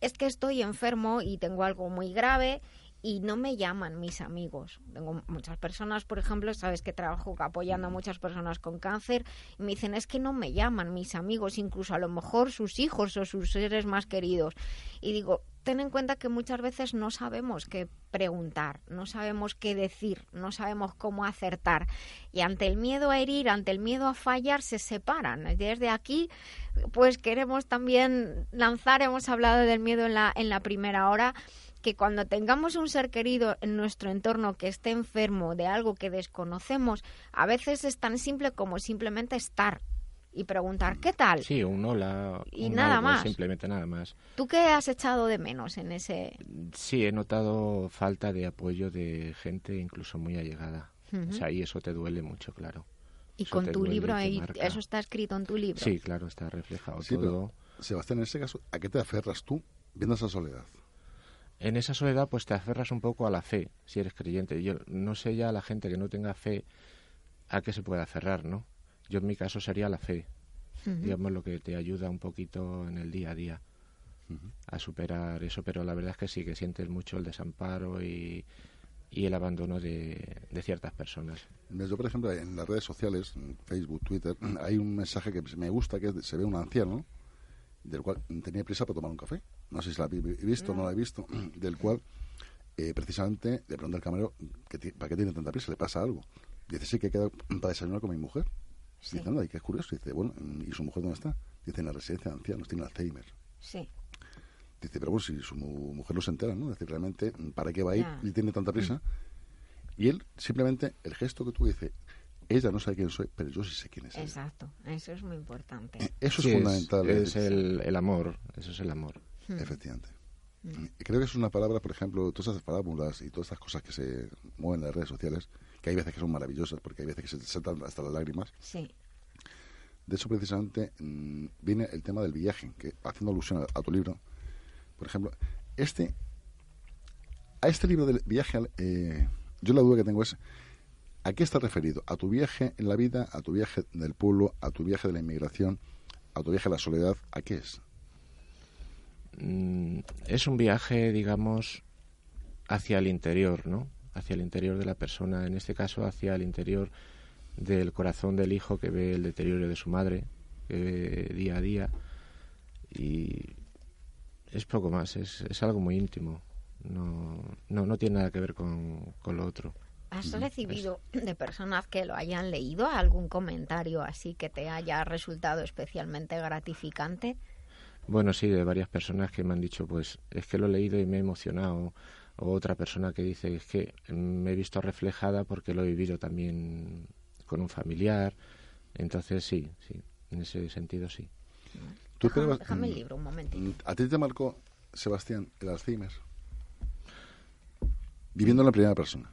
es que estoy enfermo y tengo algo muy grave y no me llaman mis amigos. Tengo muchas personas, por ejemplo, sabes que trabajo apoyando a muchas personas con cáncer y me dicen es que no me llaman mis amigos, incluso a lo mejor sus hijos o sus seres más queridos. Y digo, ten en cuenta que muchas veces no sabemos qué preguntar, no sabemos qué decir, no sabemos cómo acertar. Y ante el miedo a herir, ante el miedo a fallar, se separan. Desde aquí, pues queremos también lanzar, hemos hablado del miedo en la, en la primera hora, que cuando tengamos un ser querido en nuestro entorno que esté enfermo de algo que desconocemos, a veces es tan simple como simplemente estar y preguntar qué tal. Sí, un hola. Y nada más. Simplemente nada más. ¿Tú qué has echado de menos en ese? Sí, he notado falta de apoyo de gente incluso muy allegada. O sea, y eso te duele mucho, claro. Y con tu libro, ahí, eso está escrito en tu libro. Sí, claro, está reflejado todo. Sebastián, en ese caso, ¿a qué te aferras tú viendo esa soledad? En esa soledad pues te aferras un poco a la fe, si eres creyente. Yo no sé ya la gente que no tenga fe a qué se puede aferrar, ¿no? Yo en mi caso sería la fe, digamos lo que te ayuda un poquito en el día a día a superar eso, pero la verdad es que sí, que sientes mucho el desamparo y, y el abandono de, de, ciertas personas. Yo, por ejemplo, en las redes sociales, Facebook, Twitter, hay un mensaje que me gusta, que se ve un anciano, del cual tenía prisa para tomar un café no sé si la he visto o no la he visto, del cual eh, precisamente le pregunta al camarero ¿para qué tiene tanta prisa? ¿Le pasa algo? Dice, sí, que he quedado para desayunar con mi mujer. Dice, anda, y qué es curioso. Dice, bueno, ¿y su mujer dónde está? Dice, en la residencia de ancianos, tiene Alzheimer. Sí. Dice, pero bueno, si su mujer no se entera, ¿no? Dice, realmente, ¿para qué va a ir y tiene tanta prisa? Mm. Y él, simplemente, el gesto que tú dices, ella no sabe quién soy, pero yo sí sé quién es. Exacto, eso es muy importante. Eh, eso es fundamental. Es, el, el, amor, eso es el amor. Hmm. Efectivamente. Hmm. Creo que es una palabra, por ejemplo, todas esas parábolas y todas estas cosas que se mueven en las redes sociales, que hay veces que son maravillosas, porque hay veces que se saltan hasta las lágrimas. Sí. De eso precisamente mm, viene el tema del viaje, que haciendo alusión a, tu libro, por ejemplo, este, a este libro del viaje, eh, yo la duda que tengo es, ¿a qué está referido? ¿A tu viaje en la vida, a tu viaje del pueblo, a tu viaje de la inmigración, a tu viaje a la soledad? ¿A qué es? Mm, es un viaje, digamos, hacia el interior, ¿no? Hacia el interior de la persona, en este caso hacia el interior del corazón del hijo que ve el deterioro de su madre, que ve día a día. Y es poco más, es, es algo muy íntimo. No, no, no tiene nada que ver con, con lo otro. ¿Has recibido de personas que lo hayan leído algún comentario así que te haya resultado especialmente gratificante? Bueno, sí, de varias personas que me han dicho, pues es que lo he leído y me he emocionado. O otra persona que dice, es que me he visto reflejada porque lo he vivido también con un familiar. Entonces, sí, sí, en ese sentido sí. ¿Tú déjame, el libro un momentito. Mm, ¿A ti te marcó, Sebastián, el Alzheimer? Viviendo en la primera persona.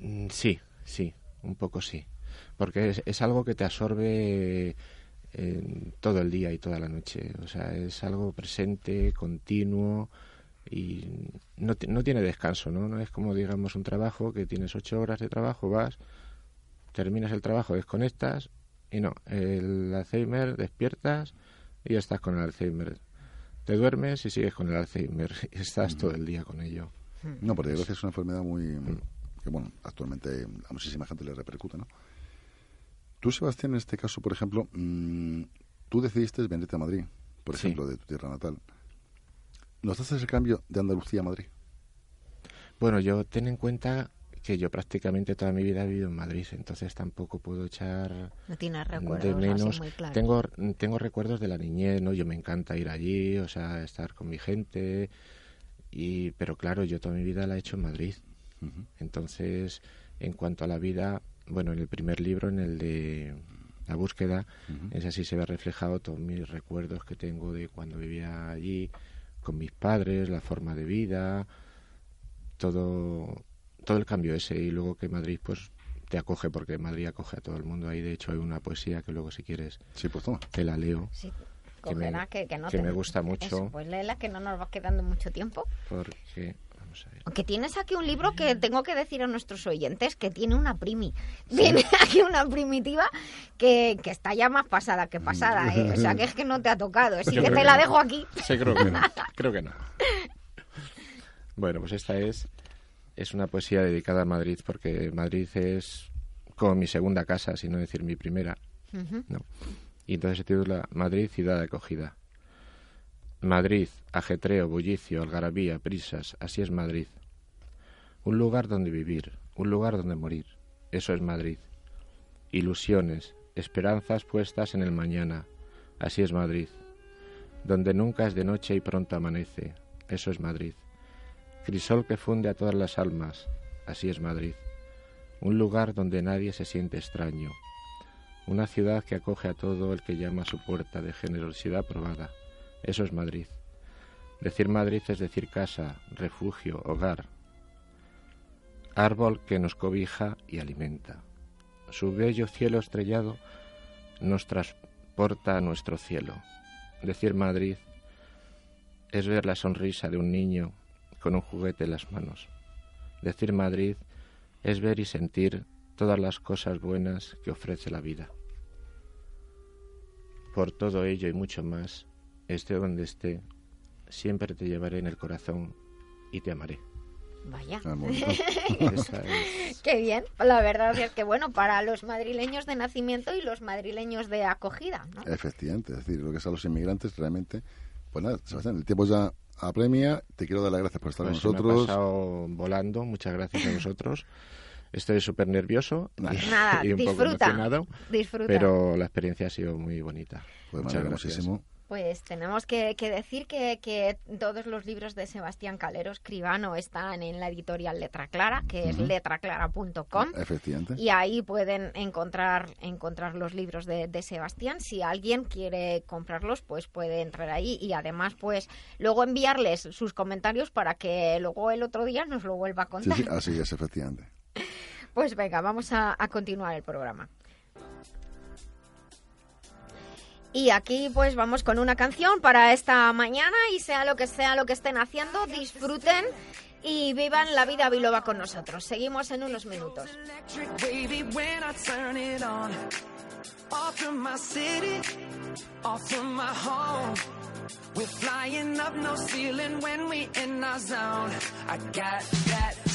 Mm, sí, sí, un poco sí. Porque es, es algo que te absorbe todo el día y toda la noche. O sea, es algo presente, continuo y no, no tiene descanso, ¿no? No es como, digamos, un trabajo que tienes ocho horas de trabajo, vas, terminas el trabajo, desconectas y no, el Alzheimer, despiertas y estás con el Alzheimer. Te duermes y sigues con el Alzheimer y estás todo el día con ello. No, porque es una enfermedad muy... Mm. que, bueno, actualmente a muchísima gente le repercute, ¿no? Tú, Sebastián, en este caso, por ejemplo, mm, tú decidiste venirte a Madrid, por ejemplo, de tu tierra natal. ¿Nos haces el cambio de Andalucía a Madrid? Bueno, yo ten en cuenta que yo prácticamente toda mi vida he vivido en Madrid, entonces tampoco puedo echar no tienes recuerdos de menos. Tengo tengo recuerdos de la niñez, no, yo me encanta ir allí, o sea, estar con mi gente y pero claro, yo toda mi vida la he hecho en Madrid. Entonces, En cuanto a la vida, bueno, en el primer libro, en el de la búsqueda, es así se ve reflejado todos mis recuerdos que tengo de cuando vivía allí con mis padres, la forma de vida, todo, todo el cambio ese y luego que Madrid pues te acoge porque Madrid acoge a todo el mundo. Ahí de hecho hay una poesía que luego si quieres sí, pues te la leo. que, me, que, me gusta mucho. pues léela que no nos va quedando mucho tiempo. Porque aunque tienes aquí un libro que tengo que decir a nuestros oyentes que tiene una primi. Tiene aquí una primitiva que, está ya más pasada que pasada. ¿eh? O sea, que es que no te ha tocado. Así que te la dejo aquí. Sí, creo que no. Creo que no. Bueno, pues esta es, es una poesía dedicada a Madrid porque Madrid es como mi segunda casa, si no decir mi primera. Y entonces se titula Madrid, ciudad de acogida. Madrid, ajetreo, bullicio, algarabía, prisas, así es Madrid. Un lugar donde vivir, un lugar donde morir, eso es Madrid. Ilusiones, esperanzas puestas en el mañana, así es Madrid. Donde nunca es de noche y pronto amanece, eso es Madrid. Crisol que funde a todas las almas, así es Madrid. Un lugar donde nadie se siente extraño. Una ciudad que acoge a todo el que llama a su puerta de generosidad probada eso es Madrid. Decir Madrid es decir casa, refugio, hogar. Árbol que nos cobija y alimenta. Su bello cielo estrellado nos transporta a nuestro cielo. Decir Madrid es ver la sonrisa de un niño con un juguete en las manos. Decir Madrid es ver y sentir todas las cosas buenas que ofrece la vida. Por todo ello y mucho más, esté donde esté, siempre te llevaré en el corazón y te amaré. Vaya. Ah, Qué bien. La verdad es que, bueno, para los madrileños de nacimiento y los madrileños de acogida. ¿no? Efectivamente. Es decir, lo que es a los inmigrantes realmente. Pues nada, Sebastián, el tiempo ya apremia. Te quiero dar las gracias por estar con nosotros. Pues me ha pasado volando. Muchas gracias a vosotros. Estoy súper nervioso y, un poco emocionado. Disfruta. Pero la experiencia ha sido muy bonita. Pues Muchas gracias. Muchísimo. Pues tenemos que, decir que, todos los libros de Sebastián Calero Escribano están en la editorial Letra Clara, que es letraclara.com. Efectivamente. Y ahí pueden encontrar, encontrar los libros de, Sebastián. Si alguien quiere comprarlos, pues puede entrar ahí y además, pues luego enviarles sus comentarios para que luego el otro día nos lo vuelva a contar. Sí, así es, efectivamente. Pues venga, vamos a continuar el programa. Y aquí pues vamos con una canción para esta mañana y sea lo que sea lo que estén haciendo, disfruten y vivan la vida biloba con nosotros. Seguimos en unos minutos.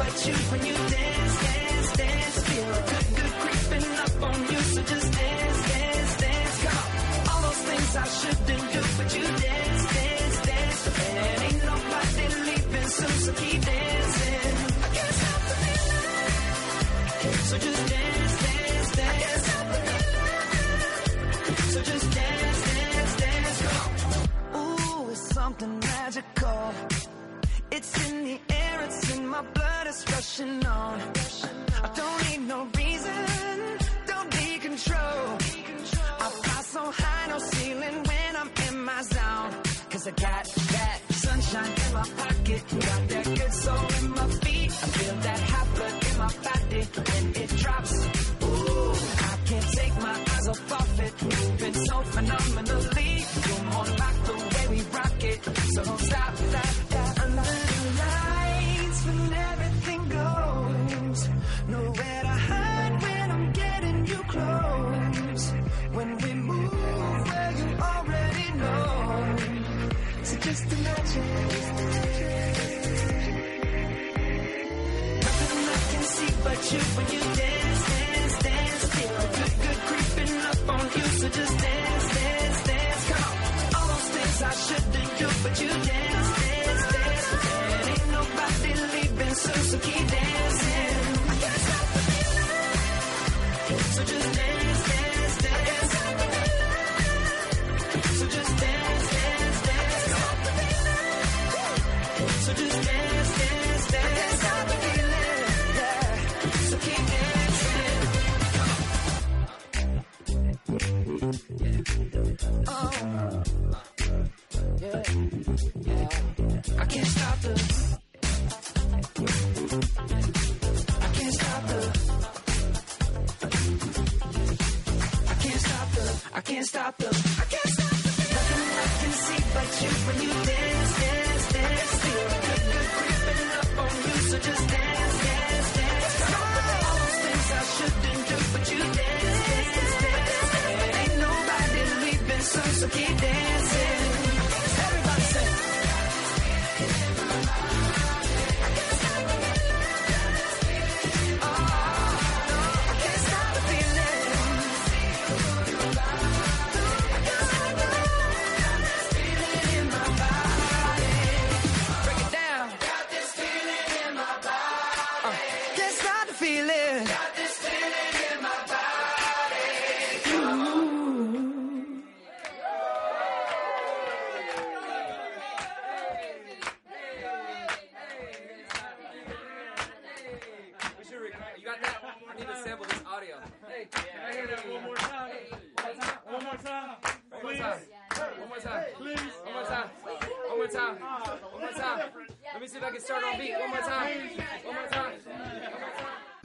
But you when you dance, dance, dance. Feel good, good creeping up on you. So just dance, dance, dance. Come. All those things I shouldn't do, but you dance, dance, dance. Ain't nobody leaving so keep dancing. Cause I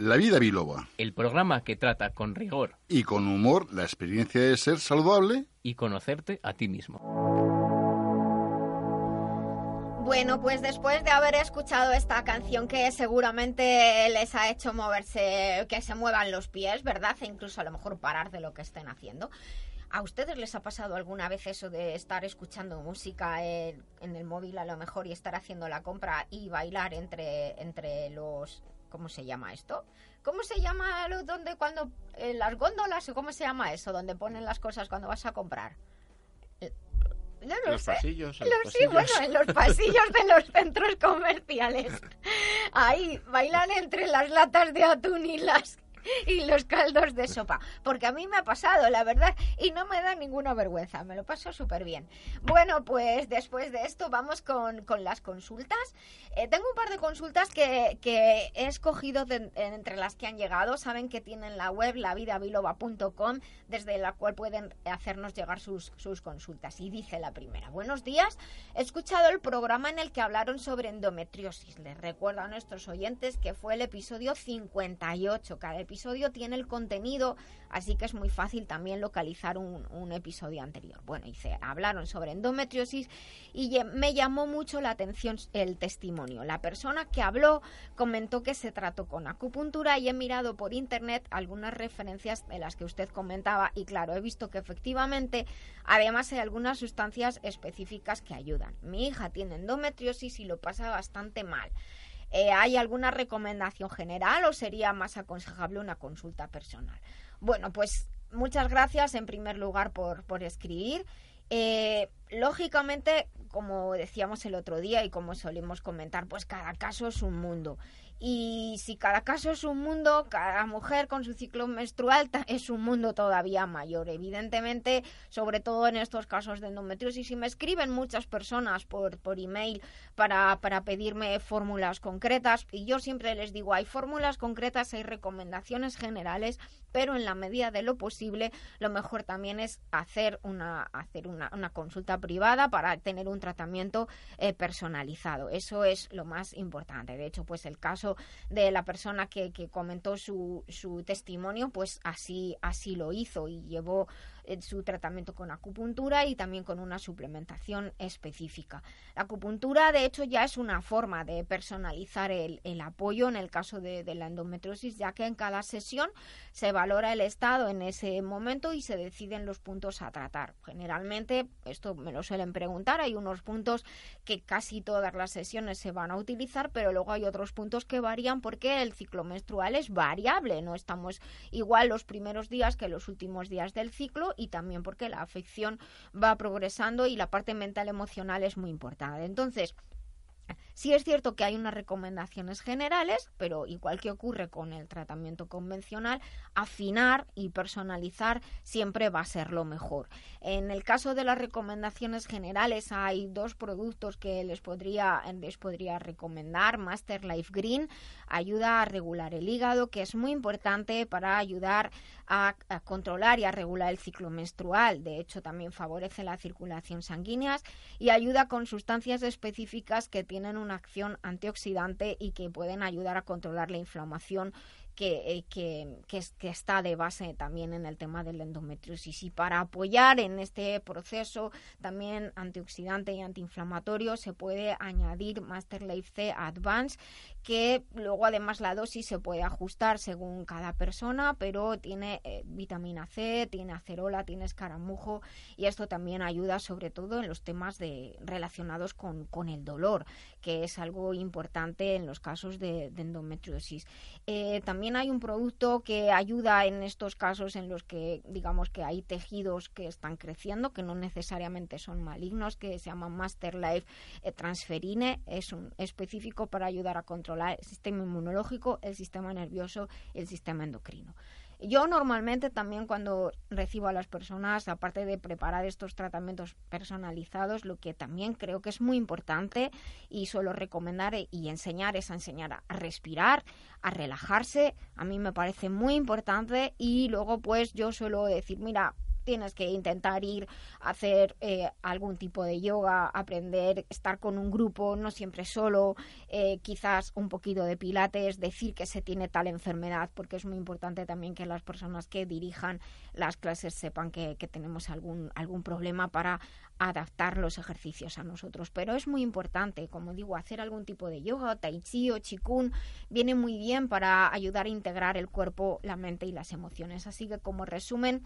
La vida biloba. El programa que trata con rigor Y con humor la experiencia de ser saludable. y conocerte a ti mismo. Bueno, pues después de haber escuchado esta canción que seguramente les ha hecho moverse, que se muevan los pies, ¿verdad? E incluso a lo mejor parar de lo que estén haciendo. ¿A ustedes les ha pasado alguna vez eso de estar escuchando música en, en el móvil a lo mejor y estar haciendo la compra y bailar entre, entre los... ¿Cómo se llama esto? ¿Cómo se llama lo donde cuando... eh, las góndolas o cómo se llama eso? Donde ponen las cosas cuando vas a comprar. Eh, No lo Los sé. pasillos, Los- los sí, pasillos. bueno, en los pasillos de los centros comerciales. Ahí bailan entre las latas de atún y las y los caldos de sopa. Porque a mí me ha pasado, la verdad, y no me da ninguna vergüenza. Me lo paso súper bien. Bueno, pues después de esto vamos con, con las consultas. Eh, tengo un par de consultas que, que he escogido entre las que han llegado. Saben que tienen la web lavidabiloba.com desde la cual pueden hacernos llegar sus, sus consultas. Y dice la primera, buenos días, he escuchado el programa en el que hablaron sobre endometriosis. Les recuerdo a nuestros oyentes que fue el episodio 58. Cada episodio tiene el contenido, así que es muy fácil también localizar un, un episodio anterior. Bueno, dice, hablaron sobre endometriosis y me llamó mucho la atención el testimonio. La persona que habló comentó que se trató con acupuntura y he mirado por internet algunas referencias de las que usted comentaba y claro, he visto que efectivamente además hay algunas sustancias específicas que ayudan. Mi hija tiene endometriosis y lo pasa bastante mal. Eh, ¿Hay alguna recomendación general o sería más aconsejable una consulta personal? Bueno, pues muchas gracias en primer lugar por, por escribir. Eh, lógicamente, como decíamos el otro día y como solemos comentar, pues cada caso es un mundo. Y si cada caso es un mundo, cada mujer con su ciclo menstrual es un mundo todavía mayor. Evidentemente, sobre todo en estos casos de endometriosis, y me escriben muchas personas por, por email para, para pedirme fórmulas concretas, y yo siempre les digo, hay fórmulas concretas, hay recomendaciones generales, pero en la medida de lo posible, lo mejor también es hacer una, hacer una, una consulta privada para tener un tratamiento eh, personalizado. Eso es lo más importante. De hecho, pues el caso de la persona que, que comentó su, su testimonio, pues así, así lo hizo y llevó su tratamiento con acupuntura y también con una suplementación específica. La acupuntura, de hecho, ya es una forma de personalizar el, el apoyo en el caso de, de la endometriosis, ya que en cada sesión se valora el estado en ese momento y se deciden los puntos a tratar. Generalmente, esto me lo suelen preguntar, hay unos puntos que casi todas las sesiones se van a utilizar, pero luego hay otros puntos que varían porque el ciclo menstrual es variable, no estamos igual los primeros días que los últimos días del ciclo y también porque la afección va progresando y la parte mental emocional es muy importante. Entonces, Sí es cierto que hay unas recomendaciones generales, pero igual que ocurre con el tratamiento convencional, afinar y personalizar siempre va a ser lo mejor. En el caso de las recomendaciones generales hay dos productos que les podría, les podría recomendar. Master Life Green ayuda a regular el hígado, que es muy importante para ayudar a, a controlar y a regular el ciclo menstrual. De hecho, también favorece la circulación sanguínea y ayuda con sustancias específicas que tienen una acción antioxidante y que pueden ayudar a controlar la inflamación que, eh, que, que, es- que está de base también en el tema de la endometriosis. Y para apoyar en este proceso también antioxidante y antiinflamatorio se puede añadir Master Life C Advance, que luego además la dosis se puede ajustar según cada persona, pero tiene eh, vitamina C, tiene acerola, tiene escaramujo y esto también ayuda sobre todo en los temas de, relacionados con, con el dolor, que es algo importante en los casos de, endometriosis. Eh, también hay un producto que ayuda en estos casos en los que digamos que hay tejidos que están creciendo, que no necesariamente son malignos, que se llama Master Life eh, Transferine, es un específico para ayudar a controlar el sistema inmunológico, el sistema nervioso el sistema endocrino. Yo normalmente también cuando recibo a las personas, aparte de preparar estos tratamientos personalizados, lo que también creo que es muy importante y suelo recomendar e- y enseñar es a enseñar a, a respirar, a relajarse. A mí me parece muy importante y luego pues yo suelo decir, mira, tienes que intentar ir a hacer eh, algún tipo de yoga, aprender, estar con un grupo, no siempre solo, eh, quizás un poquito de pilates, decir que se tiene tal enfermedad, porque es muy importante también que las personas que dirijan las clases sepan que, que tenemos algún, algún problema para adaptar los ejercicios a nosotros. Pero es muy importante, como digo, hacer algún tipo de yoga, tai chi o chikun viene muy bien para ayudar a integrar el cuerpo, la mente y las emociones. Así que como resumen,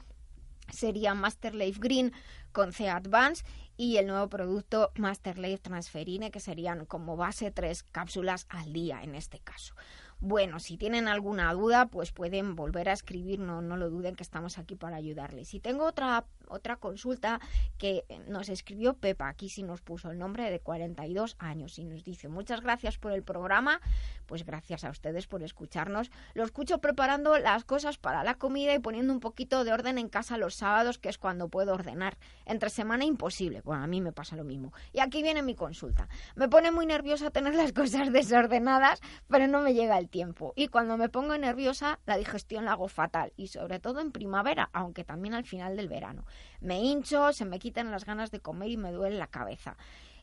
sería Master Life Green con C Advance y el nuevo producto Master Life Transferine que serían como base tres cápsulas al día en este caso. Bueno, si tienen alguna duda, pues pueden volver a escribir, no, no lo duden que estamos aquí para ayudarles. Y tengo otra, otra consulta que nos escribió Pepa, aquí sí nos puso el nombre de 42 años y nos dice, muchas gracias por el programa, pues gracias a ustedes por escucharnos. Lo escucho preparando las cosas para la comida y poniendo un poquito de orden en casa los sábados, que es cuando puedo ordenar. Entre semana imposible, bueno, a mí me pasa lo mismo. Y aquí viene mi consulta. Me pone muy nerviosa tener las cosas desordenadas, pero no me llega el tiempo. Y cuando me pongo nerviosa, la digestión la hago fatal. Y sobre todo en primavera, aunque también al final del verano. Me hincho, se me quitan las ganas de comer y me duele la cabeza.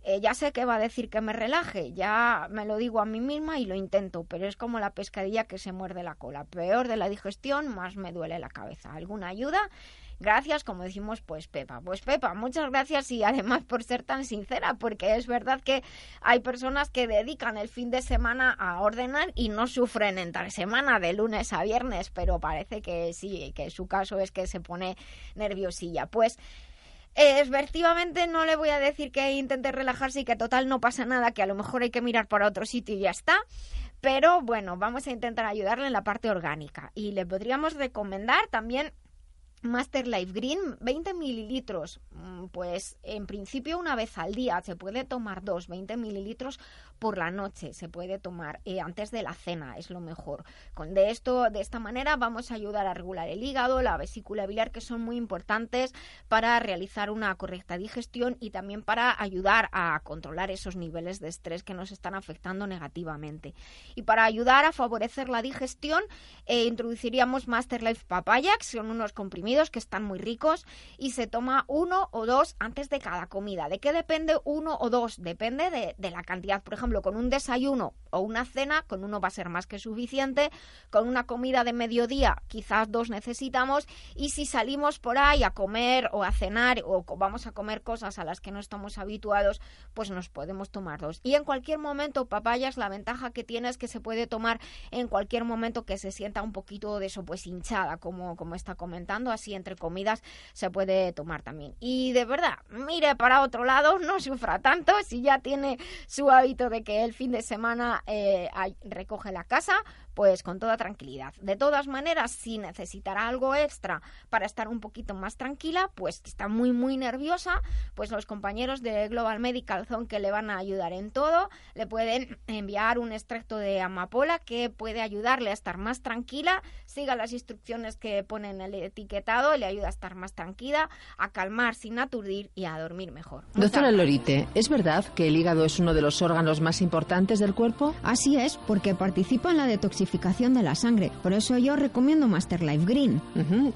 Eh, ya sé que va a decir que me relaje, ya me lo digo a mí misma y lo intento, pero es como la pescadilla que se muerde la cola. Peor de la digestión, más me duele la cabeza. ¿Alguna ayuda? Gracias, como decimos, pues Pepa. Pues Pepa, muchas gracias y además por ser tan sincera, porque es verdad que hay personas que dedican el fin de semana a ordenar y no sufren entre semana de lunes a viernes, pero parece que sí, que su caso es que se pone nerviosilla. Pues eh, efectivamente no le voy a decir que intente relajarse y que total no pasa nada, que a lo mejor hay que mirar para otro sitio y ya está. Pero bueno, vamos a intentar ayudarle en la parte orgánica. Y le podríamos recomendar también Master Life Green, 20 mililitros. Mm, Pues en principio una vez al día. Se puede tomar dos, 20 mililitros por la noche. Se puede tomar eh, antes de la cena, es lo mejor. Con de esto, de esta manera, vamos a ayudar a regular el hígado, la vesícula biliar, que son muy importantes para realizar una correcta digestión y también para ayudar a controlar esos niveles de estrés que nos están afectando negativamente. Y para ayudar a favorecer la digestión, eh, introduciríamos Master Life Papaya, que son unos comprimidos que están muy ricos y se toma uno o dos antes de cada comida. ¿De qué depende uno o dos? Depende de, de la cantidad. Por ejemplo, con un desayuno o una cena, con uno va a ser más que suficiente. Con una comida de mediodía, quizás dos necesitamos. Y si salimos por ahí a comer o a cenar o vamos a comer cosas a las que no estamos habituados, pues nos podemos tomar dos. Y en cualquier momento, papayas, la ventaja que tiene es que se puede tomar en cualquier momento que se sienta un poquito de eso, pues hinchada, como, como está comentando, así entre comidas se puede tomar también. Y de verdad, mire para otro lado, no sufra tanto, si ya tiene su hábito de que el fin de semana eh, recoge la casa, pues con toda tranquilidad. De todas maneras, si necesitará algo extra para estar un poquito más tranquila, pues está muy muy nerviosa, pues los compañeros de Global Medical Zone que le van a ayudar en todo, le pueden enviar un extracto de amapola que puede ayudarle a estar más tranquila, siga las instrucciones que pone en el etiquetado, le ayuda a estar más tranquila, a calmar sin aturdir y a dormir mejor. Doctora Lorite, ¿es verdad que el hígado es uno de los órganos más importantes del cuerpo? Así es, porque participa en la detoxificación purificación de la sangre. Por eso yo recomiendo Master Life Green.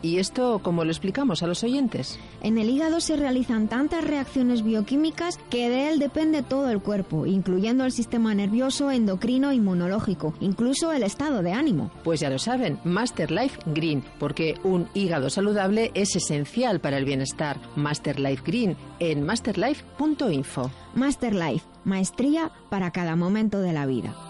¿Y esto cómo lo explicamos a los oyentes? En el hígado se realizan tantas reacciones bioquímicas que de él depende todo el cuerpo, incluyendo el sistema nervioso, endocrino, inmunológico, incluso el estado de ánimo. Pues ya lo saben, Master Life Green, porque un hígado saludable es esencial para el bienestar. Master Life Green en masterlife.info. Master Life, maestría para cada momento de la vida.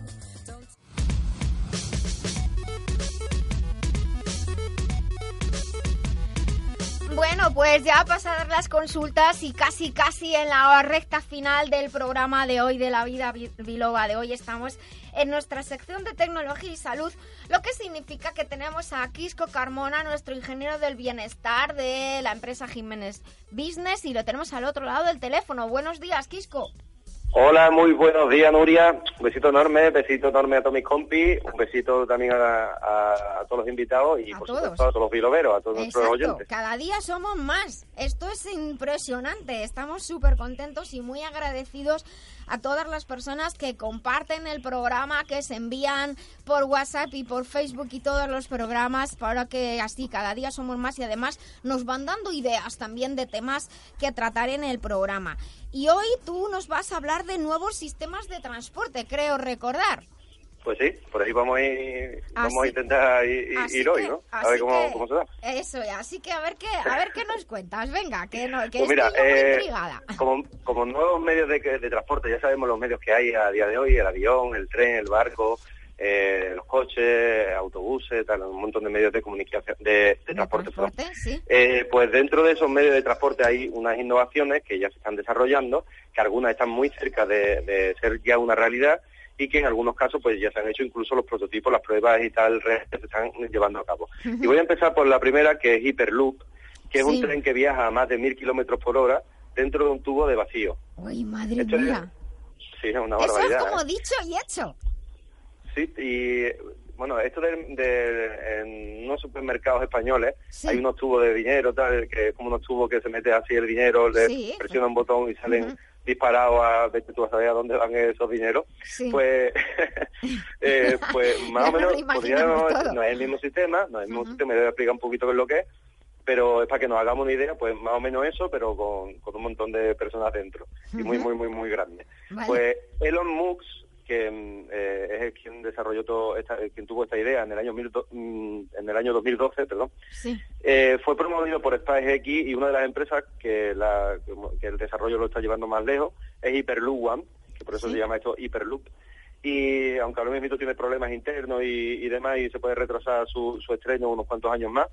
Bueno, pues ya pasadas las consultas y casi casi en la recta final del programa de hoy de la vida bi- biloba de hoy estamos en nuestra sección de tecnología y salud, lo que significa que tenemos a Quisco Carmona, nuestro ingeniero del bienestar de la empresa Jiménez Business y lo tenemos al otro lado del teléfono. Buenos días, Quisco. Hola, muy buenos días, Nuria. Un besito enorme, besito enorme a todos mis compis, un besito también a, a- a todos los invitados y, A por todos. supuesto, a todos los biloberos, a todos nuestros Exacto, oyentes. cada día somos más. Esto es impresionante. Estamos súper contentos y muy agradecidos a todas las personas que comparten el programa, que se envían por WhatsApp y por Facebook y todos los programas para que así cada día somos más y además nos van dando ideas también de temas que tratar en el programa. Y hoy tú nos vas a hablar de nuevos sistemas de transporte, creo recordar. Pues sí, por ahí vamos a, ir- vamos a intentar ir, hoy, ¿no? A ver cómo, que- cómo se da. Eso, así que a ver qué, a ver qué nos cuentas. Venga, que no, que Pues mira, eh, intrigada. como, como nuevos medios de, de transporte, ya sabemos los medios que hay a día de hoy, el avión, el tren, el barco, eh, los coches, autobuses, tal, un montón de medios de comunicación, de, de transporte. Transporte, sí. Eh, pues dentro de esos medios de transporte hay unas innovaciones que ya se están desarrollando, que algunas están muy cerca de, de ser ya una realidad y que en algunos casos pues ya se han hecho incluso los prototipos, las pruebas y tal que se están llevando a cabo. Y voy a empezar por la primera, que es Hyperloop, que es Sí. un tren que viaja a más de mil kilómetros por hora dentro de un tubo de vacío. Uy, madre Esto es- mía. Sí, es una Eso barbaridad. es como ¿eh? dicho y hecho. Sí, y bueno, esto de, de- en unos supermercados españoles Sí. hay unos tubos de dinero, tal, que es como unos tubos que se mete así el dinero, le Sí. presiona un botón y salen disparados a vete tú a saber a dónde van esos dineros. Sí. Pues, eh, pues más o nos menos no es el mismo sistema, no es el mismo sistema, voy a explicar un poquito qué es lo que es, pero es para que nos hagamos una idea, pues más o menos eso, pero con, con un montón de personas dentro y muy, muy, muy, muy grande. Vale. Pues Elon Musk, que mm, eh, es el quien desarrolló todo, esta, quien tuvo esta idea en el año, mil do- mm, en el año 2012, perdón, Sí. eh, fue promovido por SpaceX y una de las empresas que, la, que el desarrollo lo está llevando más lejos es Hyperloop One, que por eso Sí. se llama esto Hyperloop. Y aunque ahora mismo tiene problemas internos y, y demás y se puede retrasar su, su estreno unos cuantos años más,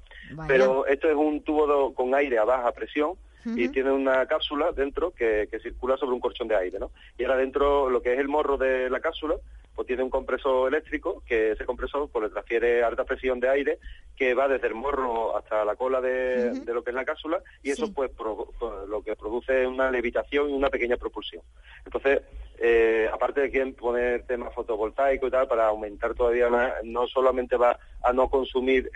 pero esto es un tubo do- con aire a baja presión y tiene una cápsula dentro que, que circula sobre un colchón de aire, ¿no? Y ahora dentro, lo que es el morro de la cápsula, pues tiene un compresor eléctrico, que ese compresor pues le transfiere alta presión de aire, que va desde el morro hasta la cola de, de lo que es la cápsula, y eso Sí. pues pro- pro- lo que produce es una levitación y una pequeña propulsión. Entonces, eh, aparte de que poner temas fotovoltaicos y tal, para aumentar todavía más, no solamente va a no consumir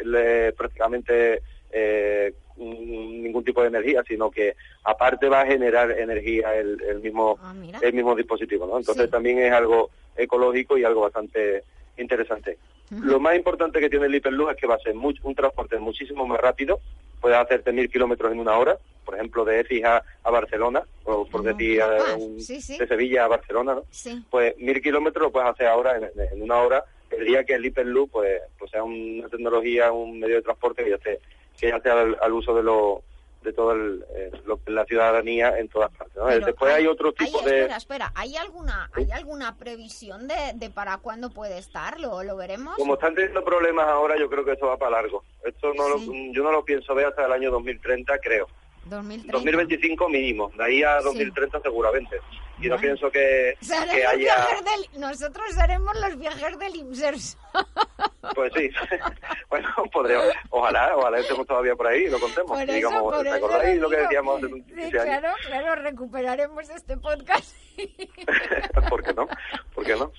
prácticamente eh, ningún tipo de energía, sino que aparte va a generar energía el, el mismo Ah, el mismo dispositivo, ¿no? Entonces Sí. también es algo ecológico y algo bastante interesante. Lo más importante que tiene el Hyperloop es que va a ser much- un transporte muchísimo más rápido, puedes hacerte mil kilómetros en una hora, por ejemplo, de Écija a Barcelona, o por decir, eh, Ah, un- sí, sí. de Sevilla a Barcelona, ¿no? Sí. Pues mil kilómetros lo puedes hacer ahora en, en una hora, el día que el Hyperloop pues, pues sea una tecnología, un medio de transporte que ya esté, que ya esté al, al uso de lo de todo el, eh, lo la ciudadanía en todas partes. Después hay, otro hay- tipo de... Espera, espera. ¿Hay alguna, ¿hay alguna previsión de, de para cuándo puede estar? ¿Lo, lo veremos? Como están teniendo problemas ahora, yo creo que eso va para largo. Esto no Sí. lo, yo no lo pienso ver hasta el año 2030, creo. 2030. 2025 mínimo, de ahí a 2030 seguramente. Y no pienso que, que haya... del- Nosotros seremos los viajes del IMSERS. Pues sí, bueno, podríamos, ojalá, ojalá estemos todavía por ahí y lo contemos. Por eso, digamos, por ¿te acordáis lo lo que decíamos hace un- Sí, 15 años? claro, claro, recuperaremos este podcast. ¿Por qué no? ¿Por qué no?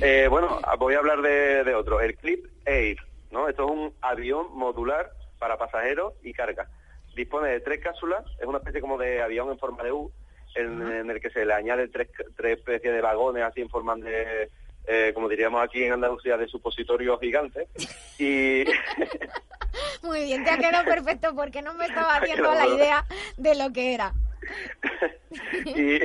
Eh, bueno, voy a hablar de, de otro, el Clip Air, ¿no? Esto es un avión modular para pasajeros y carga. Dispone de tres cápsulas, es una especie como de avión en forma de U, en, en el que se le añaden tres, tres especies de vagones así en forma de, eh, como diríamos aquí en Andalucía, de supositorios gigantes. Y Muy bien, te ha quedado perfecto porque no me estaba Ha haciendo la idea de lo que era. y,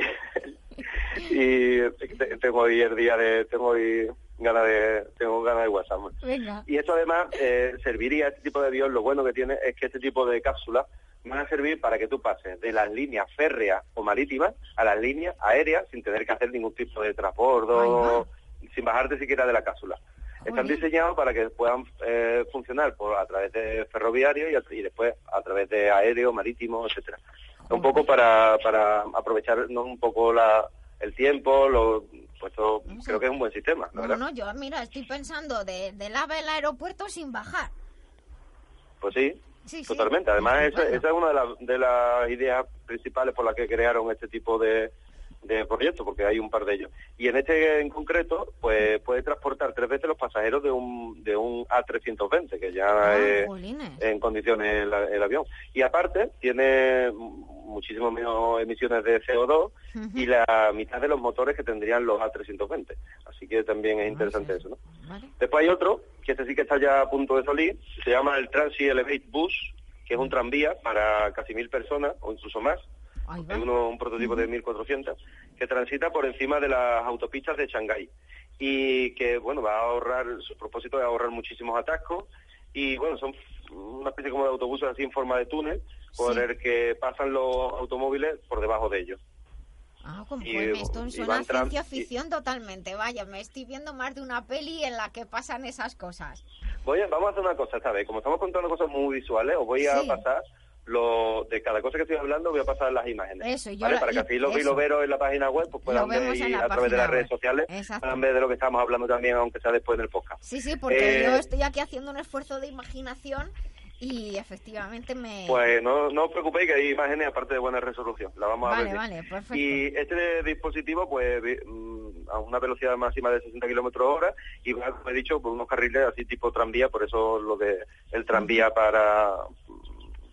y te- tengo hoy el día de tengo hoy ganas de tengo ganas de WhatsApp Venga. y esto además eh, serviría este tipo de avión lo bueno que tiene es que este tipo de cápsulas van a servir para que tú pases de las líneas férreas o marítimas a las líneas aéreas sin tener que hacer ningún tipo de transbordo sin bajarte siquiera de la cápsula están diseñados para que puedan eh, funcionar por a través de ferroviario y, después a través de aéreo, marítimo, etcétera. Un poco para, para aprovechar ¿no? un poco la, el tiempo, lo, pues todo- creo que es un buen sistema, la No, verdad. no, yo, mira, estoy pensando de, del AVE al aeropuerto sin bajar. Pues sí, Sí, sí. totalmente. Además, esa, esa es una de, las- de las ideas principales por las que crearon este tipo de, de proyectos, porque hay un par de ellos. Y en este en concreto, pues puede transportar tres veces los pasajeros de un, de un A320, que ya Ah, es en condiciones el, el avión. Y aparte, tiene muchísimo menos emisiones de CO2 y la mitad de los motores que tendrían los A320. Así que también es interesante eso, ¿no? Después hay otro, que este sí que está ya a punto de salir, se llama el Transi Elevate Bus, que es un tranvía para casi mil personas o incluso más. Es uno- un prototipo de 1400 que transita por encima de las autopistas de Shanghái y que, bueno, va a ahorrar, su propósito es ahorrar muchísimos atascos y, bueno, son una especie como de autobuses así en forma de túnel por Sí. el que pasan los automóviles por debajo de ellos. Ah, como Y- pues esto y suena ciencia y- ficción totalmente. Vaya, me estoy viendo más de una peli en la que pasan esas cosas. Voy a- vamos a hacer una cosa vez. Como estamos contando cosas muy visuales, os voy a Sí. pasar lo de cada cosa que estoy hablando, voy a pasar las imágenes. Eso, yo Para que así los viloveros en la página web pues puedan ver y a través de las redes sociales Exacto. puedan ver de lo que estamos hablando también, aunque sea después del podcast. Sí, sí, porque Eh, yo estoy aquí haciendo un esfuerzo de imaginación y efectivamente me... Pues no, no os preocupéis que hay imágenes aparte de buena resolución. La vamos a ver. vale, perfecto. Y este dispositivo, pues mm, a una velocidad máxima de 60 kilómetros hora y va, como he dicho, por unos carriles así tipo tranvía, por eso lo de el tranvía para,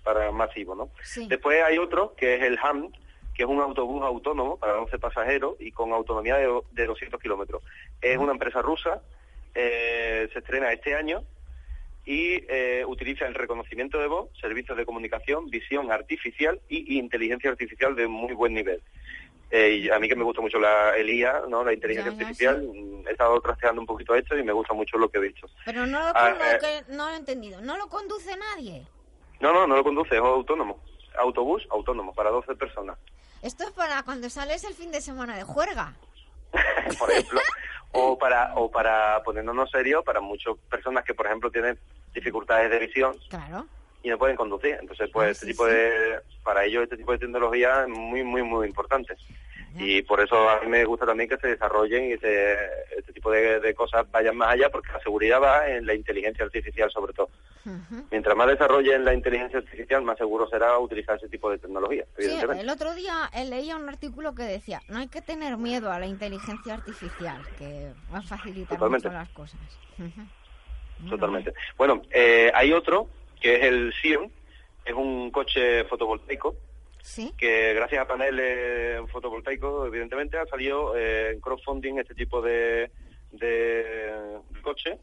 para masivo, ¿no? Sí. Después hay otro que es el HAM, que es un autobús autónomo para 11 pasajeros y con autonomía de, de 200 kilómetros. Es una empresa rusa, eh, se estrena este año y eh, utiliza el reconocimiento de voz, servicios de comunicación, visión artificial y inteligencia artificial de muy buen nivel. Eh, y a mí que me gusta mucho la, el IA, ¿no? la inteligencia Ya, ya, artificial, mm, he estado trasteando un poquito esto y me gusta mucho lo que he visto. Pero no lo, Ah, que no lo he entendido. ¿No lo conduce nadie? No, no, no lo conduce, es autónomo. Autobús autónomo para 12 personas. Esto es para cuando sales el fin de semana de juerga. por ejemplo, o para o para ponernos serios para muchas personas que por ejemplo tienen dificultades de visión Claro. y no pueden conducir. Entonces, pues Ah, este sí, tipo sí. de para ellos este tipo de tecnología es muy muy muy importante. Y por eso a mí me gusta también que se desarrollen y se, este tipo de, de cosas vayan más allá, porque la seguridad va en la inteligencia artificial sobre todo. Mientras más desarrollen la inteligencia artificial, más seguro será utilizar ese tipo de tecnología, Sí, el otro día eh, leía un artículo que decía, no hay que tener miedo a la inteligencia artificial, que va a facilitar Totalmente. mucho las cosas. Totalmente. Bueno, eh, hay otro, que es el Sion, es un coche fotovoltaico, Sí. que gracias a paneles fotovoltaicos, evidentemente, ha salido eh, en crowdfunding este tipo de, de, de coche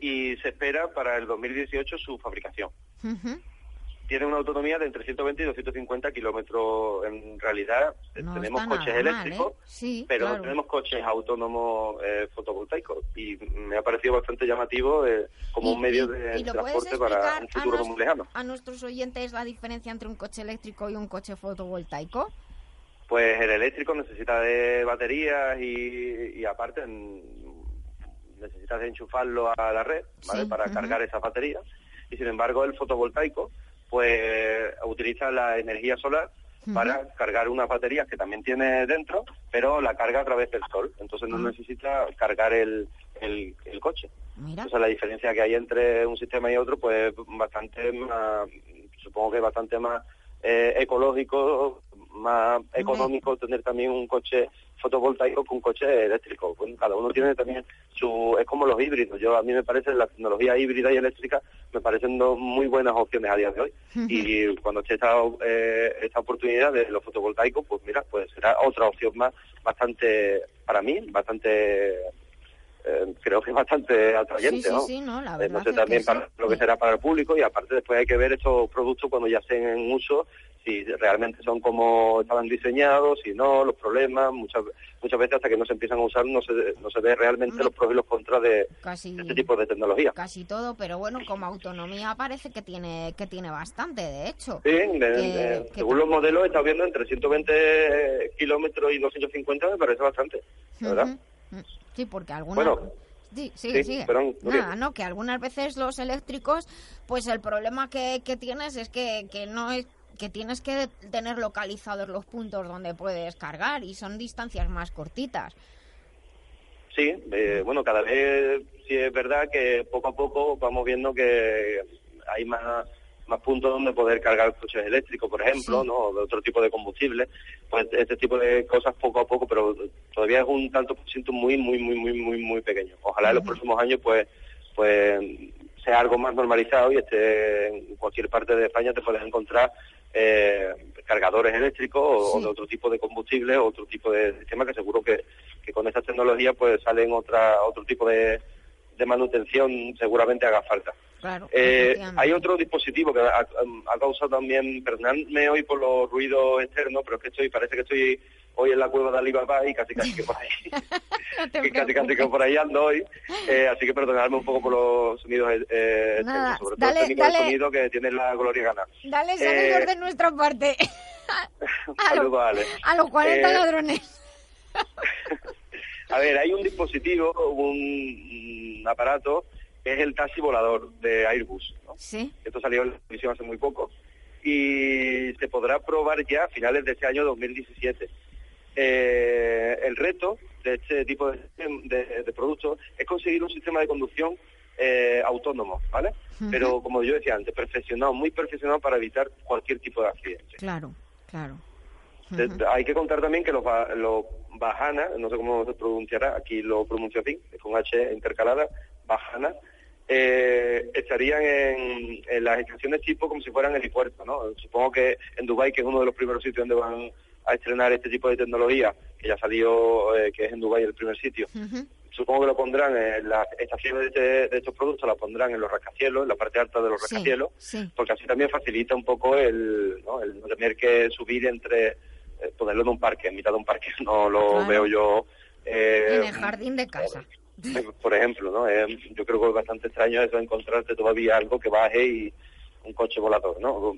y se espera para el 2018 su fabricación. Tiene una autonomía de entre 120 y 250 kilómetros. En realidad, eh, No tenemos coches mal, eléctricos, ¿eh? Sí, pero claro. no tenemos coches autónomos eh, fotovoltaicos. Y me ha parecido bastante llamativo eh, como un medio y- de y transporte para un futuro muy lejano. a nuestros oyentes la diferencia entre un coche eléctrico y un coche fotovoltaico? Pues el eléctrico necesita de baterías y, y aparte necesitas enchufarlo a la red ¿vale? Sí, para cargar esas baterías. Y sin embargo el fotovoltaico pues utiliza la energía solar para cargar unas baterías que también tiene dentro, pero la carga a través del sol. Entonces no Ah. necesita cargar el, el, el coche. Mira. Entonces la diferencia que hay entre un sistema y otro, pues bastante más, supongo que bastante más eh, ecológico, más económico tener también un coche fotovoltaico que un coche eléctrico. Bueno, cada uno tiene también su, es como los híbridos. Yo a mí me parece la tecnología híbrida y eléctrica me parecen dos muy buenas opciones a día de hoy. Y cuando esté esta, eh, esta oportunidad de los fotovoltaicos, pues mira, pues será otra opción más bastante, para mí, bastante eh, creo que es bastante atrayente, Sí, sí, ¿no? sí, no, la verdad no sé es también que sí. para lo que será para el público y aparte después hay que ver estos productos cuando ya estén en uso, si realmente son como estaban diseñados, si no, los problemas, muchas muchas veces hasta que no se empiezan a usar no se, no se ve realmente los pros y los contras de, Casi, de este tipo de tecnología. casi todo, pero bueno, como autonomía parece que tiene que tiene bastante, de hecho. Sí, según los modelos estado viendo entre 120 kilómetros y 250 me parece bastante, la ¿verdad? Sí, porque algunas... Bueno, Sí, sí, sigue. perdón. Nada, no, que algunas veces los eléctricos, pues el problema que, que tienes es que, que no es que tienes que tener localizados los puntos donde puedes cargar y son distancias más cortitas. Sí, eh, bueno, cada vez sí es verdad que poco a poco vamos viendo que hay más más puntos donde poder cargar coches eléctricos, por ejemplo, Sí. ¿no? De otro tipo de combustibles. Pues este tipo de cosas poco a poco, pero todavía es un tanto por ciento muy, muy, muy, muy, muy, muy pequeño. Ojalá en los próximos años, pues, pues sea algo más normalizado y esté en cualquier parte de España te puedes encontrar eh, cargadores eléctricos o, o de otro tipo de combustible o otro tipo de sistema que seguro que, que con esta tecnología pues salen otra otro tipo de, de manutención seguramente haga falta. Claro. Eh, hay otro dispositivo que ha, ha causado también, perdonadme hoy por los ruidos externos, pero es que estoy, parece que estoy hoy en la cueva de Alibaba y casi casi que por ahí, que casi casi que por ahí ando hoy, eh, así que perdonadme un poco por los sonidos eh, Nada, externos, sobre todo el técnico dale. de sonido que tiene la Gloria Gana. Dale Eh, saludos de nuestra parte Saludos, Ale. a los 40 Eh, ladrones. A ver, hay un dispositivo, un, un aparato, que es el taxi volador de Airbus. ¿no? Sí. Esto salió en la televisión hace muy poco. Y se podrá probar ya a finales de este año 2017. Eh, el reto de este tipo de, de, de productos es conseguir un sistema de conducción eh, autónomo, ¿vale? Pero como yo decía antes, perfeccionado, muy perfeccionado para evitar cualquier tipo de accidente. Claro, claro. De- Hay que contar también que los, los Bajana, no sé cómo se pronunciará, aquí lo pronuncio así, con H intercalada, Bajana, eh, estarían en, en las estaciones tipo como si fueran helipuertos, ¿no? Supongo que en Dubái, que es uno de los primeros sitios donde van a estrenar este tipo de tecnología, que ya salió, eh, que es en Dubái el primer sitio, supongo que lo pondrán en las estaciones de, este- de estos productos, la pondrán en los rascacielos, en la parte alta de los Sí, rascacielos, sí. porque así también facilita un poco el no, el no tener que subir entre, eh, ponerlo en un parque, en mitad de un parque, no lo Claro. veo yo. eh, en el jardín de casa. por ejemplo, ¿no? Yo creo que es bastante extraño eso, encontrarte todavía algo que baje y un coche volador, ¿no?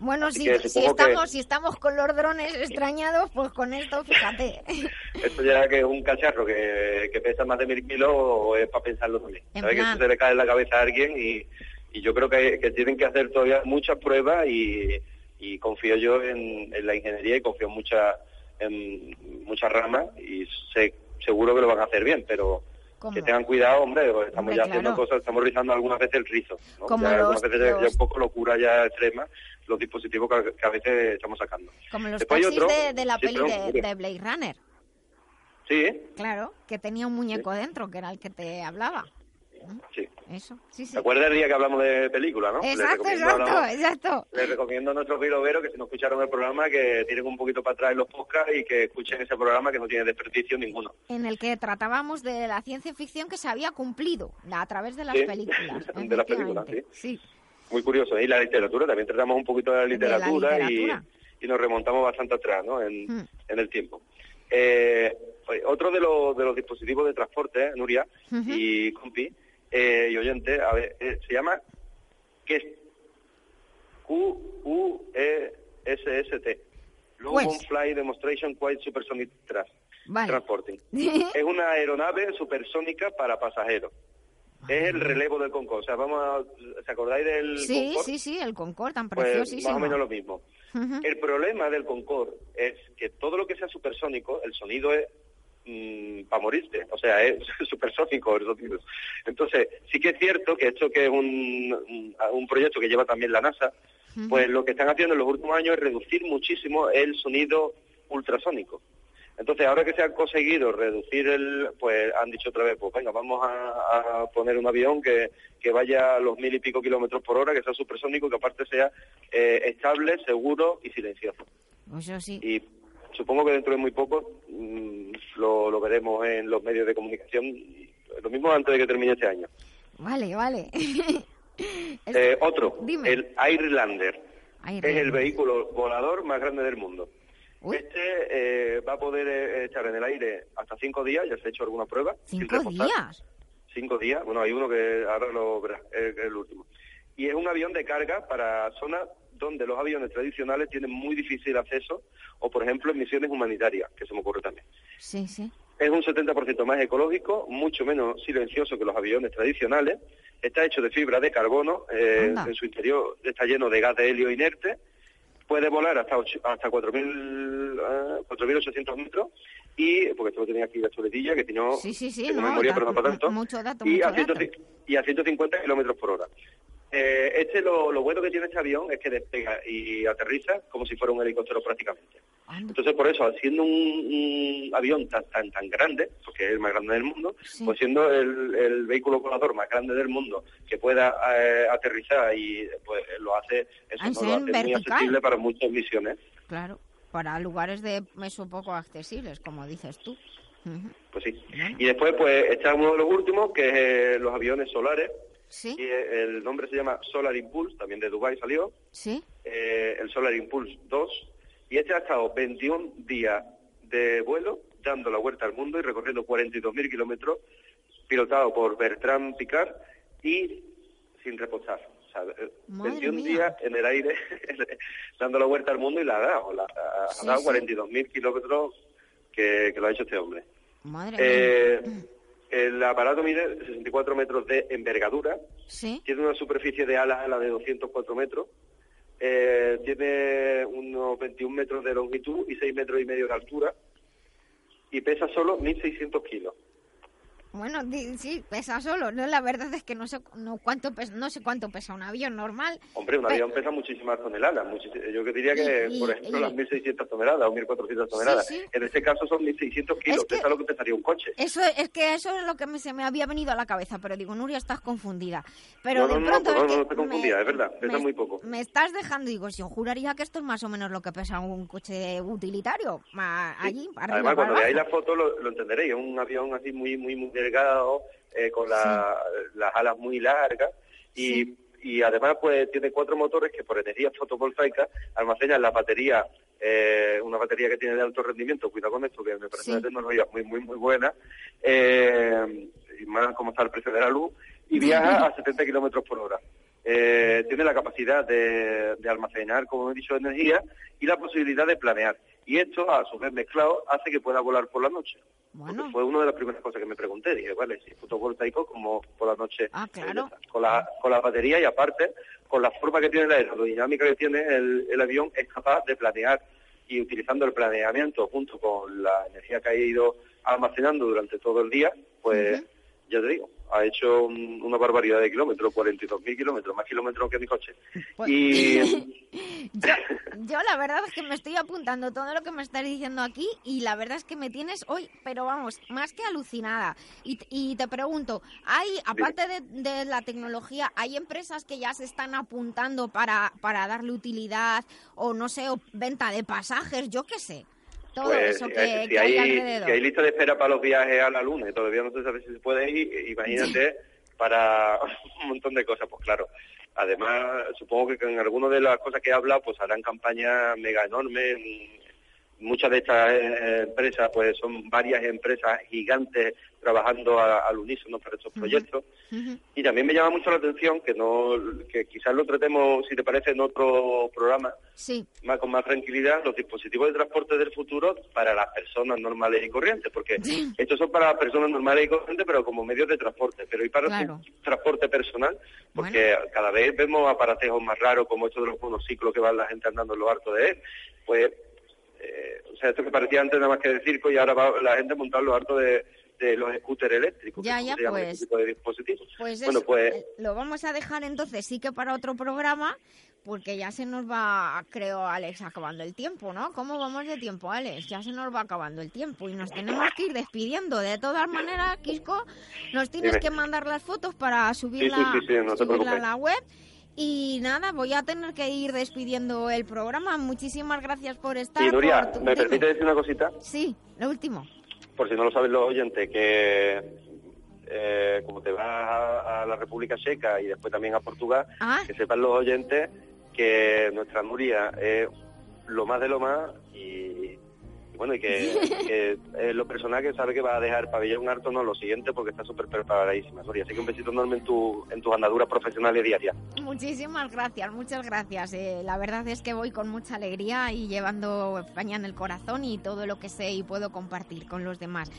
Bueno, si, que- estamos si estamos con los drones extrañados, pues con esto, fíjate. Esto ya que es un cacharro que, que pesa más de mil kilos es para pensarlo también. ¿Sabes? Que se le cae en la cabeza a alguien y, y yo creo que, que tienen que hacer todavía muchas pruebas y, y confío yo en, en la ingeniería y confío en muchas en muchas ramas y sé, seguro que lo van a hacer bien, pero Como- que tengan cuidado, hombre, estamos Hombre, ya haciendo cosas, estamos rizando algunas veces el rizo. ¿no? Como Ya algunas los- veces ya- ya los- un poco locura ya extrema los dispositivos que, que a veces estamos sacando. Como los Después hay taxis otro- de, de la sí, peli perdón, de, Blade Runner. Sí, Claro, que tenía un muñeco dentro, que era el que te hablaba. sí. Eso, sí, sí. ¿Te acuerdas el día que hablamos de película, no? Exacto, exacto, exacto. Les recomiendo a nuestros viroveros que si no escucharon el programa, que tiren un poquito para atrás los podcasts y que escuchen ese programa que no tiene desperdicio ninguno. En el que tratábamos de la ciencia ficción que se había cumplido a través de las Sí, películas. de las películas, sí. Muy curioso. Y la literatura, también tratamos un poquito de la De la literatura. Y, y nos remontamos bastante atrás, ¿no? En, Mm. en el tiempo. Eh, otro de los, de los dispositivos de transporte, ¿eh, Nuria Ujú. y compi eh, y oyente, a ver, eh, se llama. Q-U-E-S-S-T. Long Quest. Fly Demonstration Quiet Supersonic Tras- Vale. Transporting. es una aeronave supersónica para pasajeros. Es el relevo del Concorde. O sea, vamos a... ¿Se acordáis del Sí, sí, sí, el Concord tan Pues preciosísimo. más o menos lo mismo. El problema del Concorde es que todo lo que sea supersónico, el sonido es para morirte, o sea, es supersónico el sonido. Entonces, sí que es cierto que esto que es un, un- un proyecto que lleva también la NASA, pues lo que están haciendo en los últimos años es reducir muchísimo el sonido ultrasónico. Entonces, ahora que se ha conseguido reducir el, pues han dicho otra vez, pues venga, vamos a, a poner un avión que, que vaya a los mil y pico kilómetros por hora, que sea supersónico, que aparte sea eh, estable, seguro y silencioso. Pues Eso sí. Y supongo que dentro de muy poco mm, lo, lo veremos en los medios de comunicación, lo mismo antes de que termine este año. Vale, vale. Eh, otro, Dime. el Airlander. Airlander. Es el vehículo volador más grande del mundo. Este eh, va a poder eh, echar en el aire hasta cinco días, ya se ha hecho alguna prueba. ¿Cinco días? Cinco días, bueno, hay uno que ahora lo verás, es el último. Y es un avión de carga para zonas donde los aviones tradicionales tienen muy difícil acceso, o por ejemplo en misiones humanitarias, que se me ocurre también. Sí, sí. Es un 70% más ecológico, mucho menos silencioso que los aviones tradicionales. Está hecho de fibra de carbono, eh, en su interior está lleno de gas de helio inerte. Puede volar hasta, ocho- hasta 4.000, eh, 4.800 metros. Y, porque esto lo tenía aquí la chuletilla, que no, Sí, sí, sí. no, memoria, da- pero no para tanto. Mucho dato, y, mucho a dato. 100 y a 150 kilómetros por hora. Eh, este lo, lo bueno que tiene este avión es que despega y aterriza como si fuera un helicóptero prácticamente. Entonces, por eso, siendo un, un avión tan, tan tan grande, porque es el más grande del mundo, pues siendo el, el vehículo volador más grande del mundo que pueda eh, aterrizar y pues lo hace, eso, Ah, ¿no? lo hace muy accesible para muchas misiones. Claro, para lugares de eso poco accesibles, como dices tú. Pues sí. Y después, pues, está uno de los últimos, que es eh, los aviones solares. Sí. Y eh, el nombre se llama Solar Impulse, también de Dubai salió. Sí. eh, el Solar Impulse 2. Y este ha estado 21 días de vuelo, dando la vuelta al mundo y recorriendo 42.000 kilómetros, pilotado por Bertrand Picard y sin reposar. O sea, eh, Madre 21 mía. días en el aire, dando la vuelta al mundo y la ha dado. La, ha- Sí, dado sí. 42.000 kilómetros que, que lo ha hecho este hombre. Madre Eh, mía. El aparato mide 64 metros de envergadura, Sí. tiene una superficie de ala a ala de 204 metros, eh, tiene unos 21 metros de longitud y 6 metros y medio de altura y pesa solo 1.600 kilos. Bueno, sí, pesa solo. No, la verdad es que no sé no cuánto pesa, no sé cuánto pesa un avión normal. Hombre, un avión pesa muchísimas toneladas. muchis- yo que diría que, Y- por ejemplo, y- las 1.600 toneladas o 1.400 toneladas. sí. En este caso son 1.600 kilos, pesa lo que pesaría un coche. Eso es que eso es lo que me, se me había venido a la cabeza, pero digo, Nuria, estás confundida. Pero no, de no, no, pronto no, es no, me- es verdad, pesa me- muy poco. Me estás dejando, digo, si yo juraría que esto es más o menos lo que pesa un coche utilitario, allí, arriba, Además, cuando veáis la foto lo, lo entenderéis. Es un avión así muy, muy, muy delgado, eh, con la- las alas muy largas y, y además pues tiene cuatro motores que por energía fotovoltaica almacenan la batería, eh, una batería que tiene de alto rendimiento. Cuidado con esto, que me parece Sí. una tecnología muy, muy, muy buena. eh, y más como está el precio de la luz. Y viaja a 70 kilómetros por hora. Eh, tiene la capacidad de, de almacenar, como he dicho, energía y la posibilidad de planear. Y esto, a su vez mezclado, hace que pueda volar por la noche. Porque fue una de las primeras cosas que me pregunté. Dije, vale, si fotovoltaico, como por la noche. Ah, claro. Con la, con la batería y aparte, con la forma que tiene la aerodinámica que tiene el, el avión, es capaz de planear y utilizando el planeamiento junto con la energía que ha ido almacenando durante todo el día, pues ya te digo, ha hecho un- una barbaridad de kilómetros, 42.000 kilómetros, más kilómetros que mi coche. Pues- Y Yo, yo la verdad es que me estoy apuntando todo lo que me estás diciendo aquí y la verdad es que me tienes hoy, pero vamos, más que alucinada. Y, y te pregunto, hay, aparte de, de la tecnología, ¿hay empresas que ya se están apuntando para, para darle utilidad o no sé, o venta de pasajes, yo qué sé? Todo pues, eso si que, hay, si que hay hay- alrededor. si hay lista de espera para los viajes a la Luna y todavía no se sabe si se puede ir, imagínate para un montón de cosas, pues claro. Además, supongo que con algunas de las cosas que he hablado, pues harán campañas mega enormes, muchas de estas eh, empresas pues son varias empresas gigantes trabajando a- al unísono para estos proyectos. Y también me llama mucho la atención que no que quizás lo tratemos si te parece en otro programa. Sí. más con más tranquilidad los dispositivos de transporte del futuro para las personas normales y corrientes porque estos son para las personas normales y corrientes pero como medios de transporte. Pero y para Claro. el transporte personal porque cada vez vemos aparatejos más raros como estos de los monociclos que van la gente andando en lo harto de él. Pues eh, o sea, esto que parecía antes nada más que de circo y ahora va la gente montando lo harto de, de los scooters eléctricos. Ya, ya, llaman pues- tipo de dispositivos. Pues bueno, eso, pues eh, lo vamos a dejar entonces sí que para otro programa, porque ya se nos va, creo, Alex, acabando el tiempo, ¿no? ¿Cómo vamos de tiempo, Alex? Ya se nos va acabando el tiempo y nos tenemos que ir despidiendo. De todas maneras, Quisco, nos tienes Dime. que mandar las fotos para subirla, sí, sí, no te subirla a la web. Y nada, voy a tener que ir despidiendo el programa. Muchísimas gracias por estar. y Nuria, tu- ¿me dime. permite decir una cosita? Sí, lo último. Por si no lo saben los oyentes, que eh, como te vas a, a la República Checa y después también a Portugal, Ah. que sepan los oyentes que nuestra Nuria es lo más de lo más y bueno, y que, que es lo personal que sabe que va a dejar pabellón harto no lo siguiente porque está súper preparadísima, Nuria. Así que un besito enorme en, tu, en tus andaduras profesionales diarias. Muchísimas gracias, muchas gracias. Eh, la verdad es que voy con mucha alegría y llevando España en el corazón y todo lo que sé y puedo compartir con los demás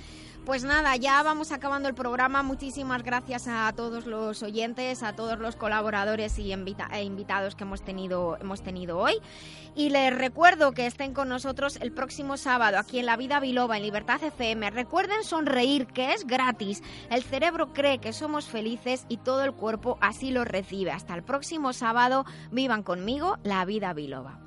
pues nada, ya vamos acabando el programa. Muchísimas gracias a todos los oyentes, a todos los colaboradores y e invitados que hemos tenido, hemos tenido hoy. Y les recuerdo que estén con nosotros el próximo sábado aquí en La Vida Biloba, en Libertad FM. Recuerden sonreír, que es gratis. El cerebro cree que somos felices y todo el cuerpo así lo recibe. Hasta el próximo sábado, vivan conmigo La Vida Biloba.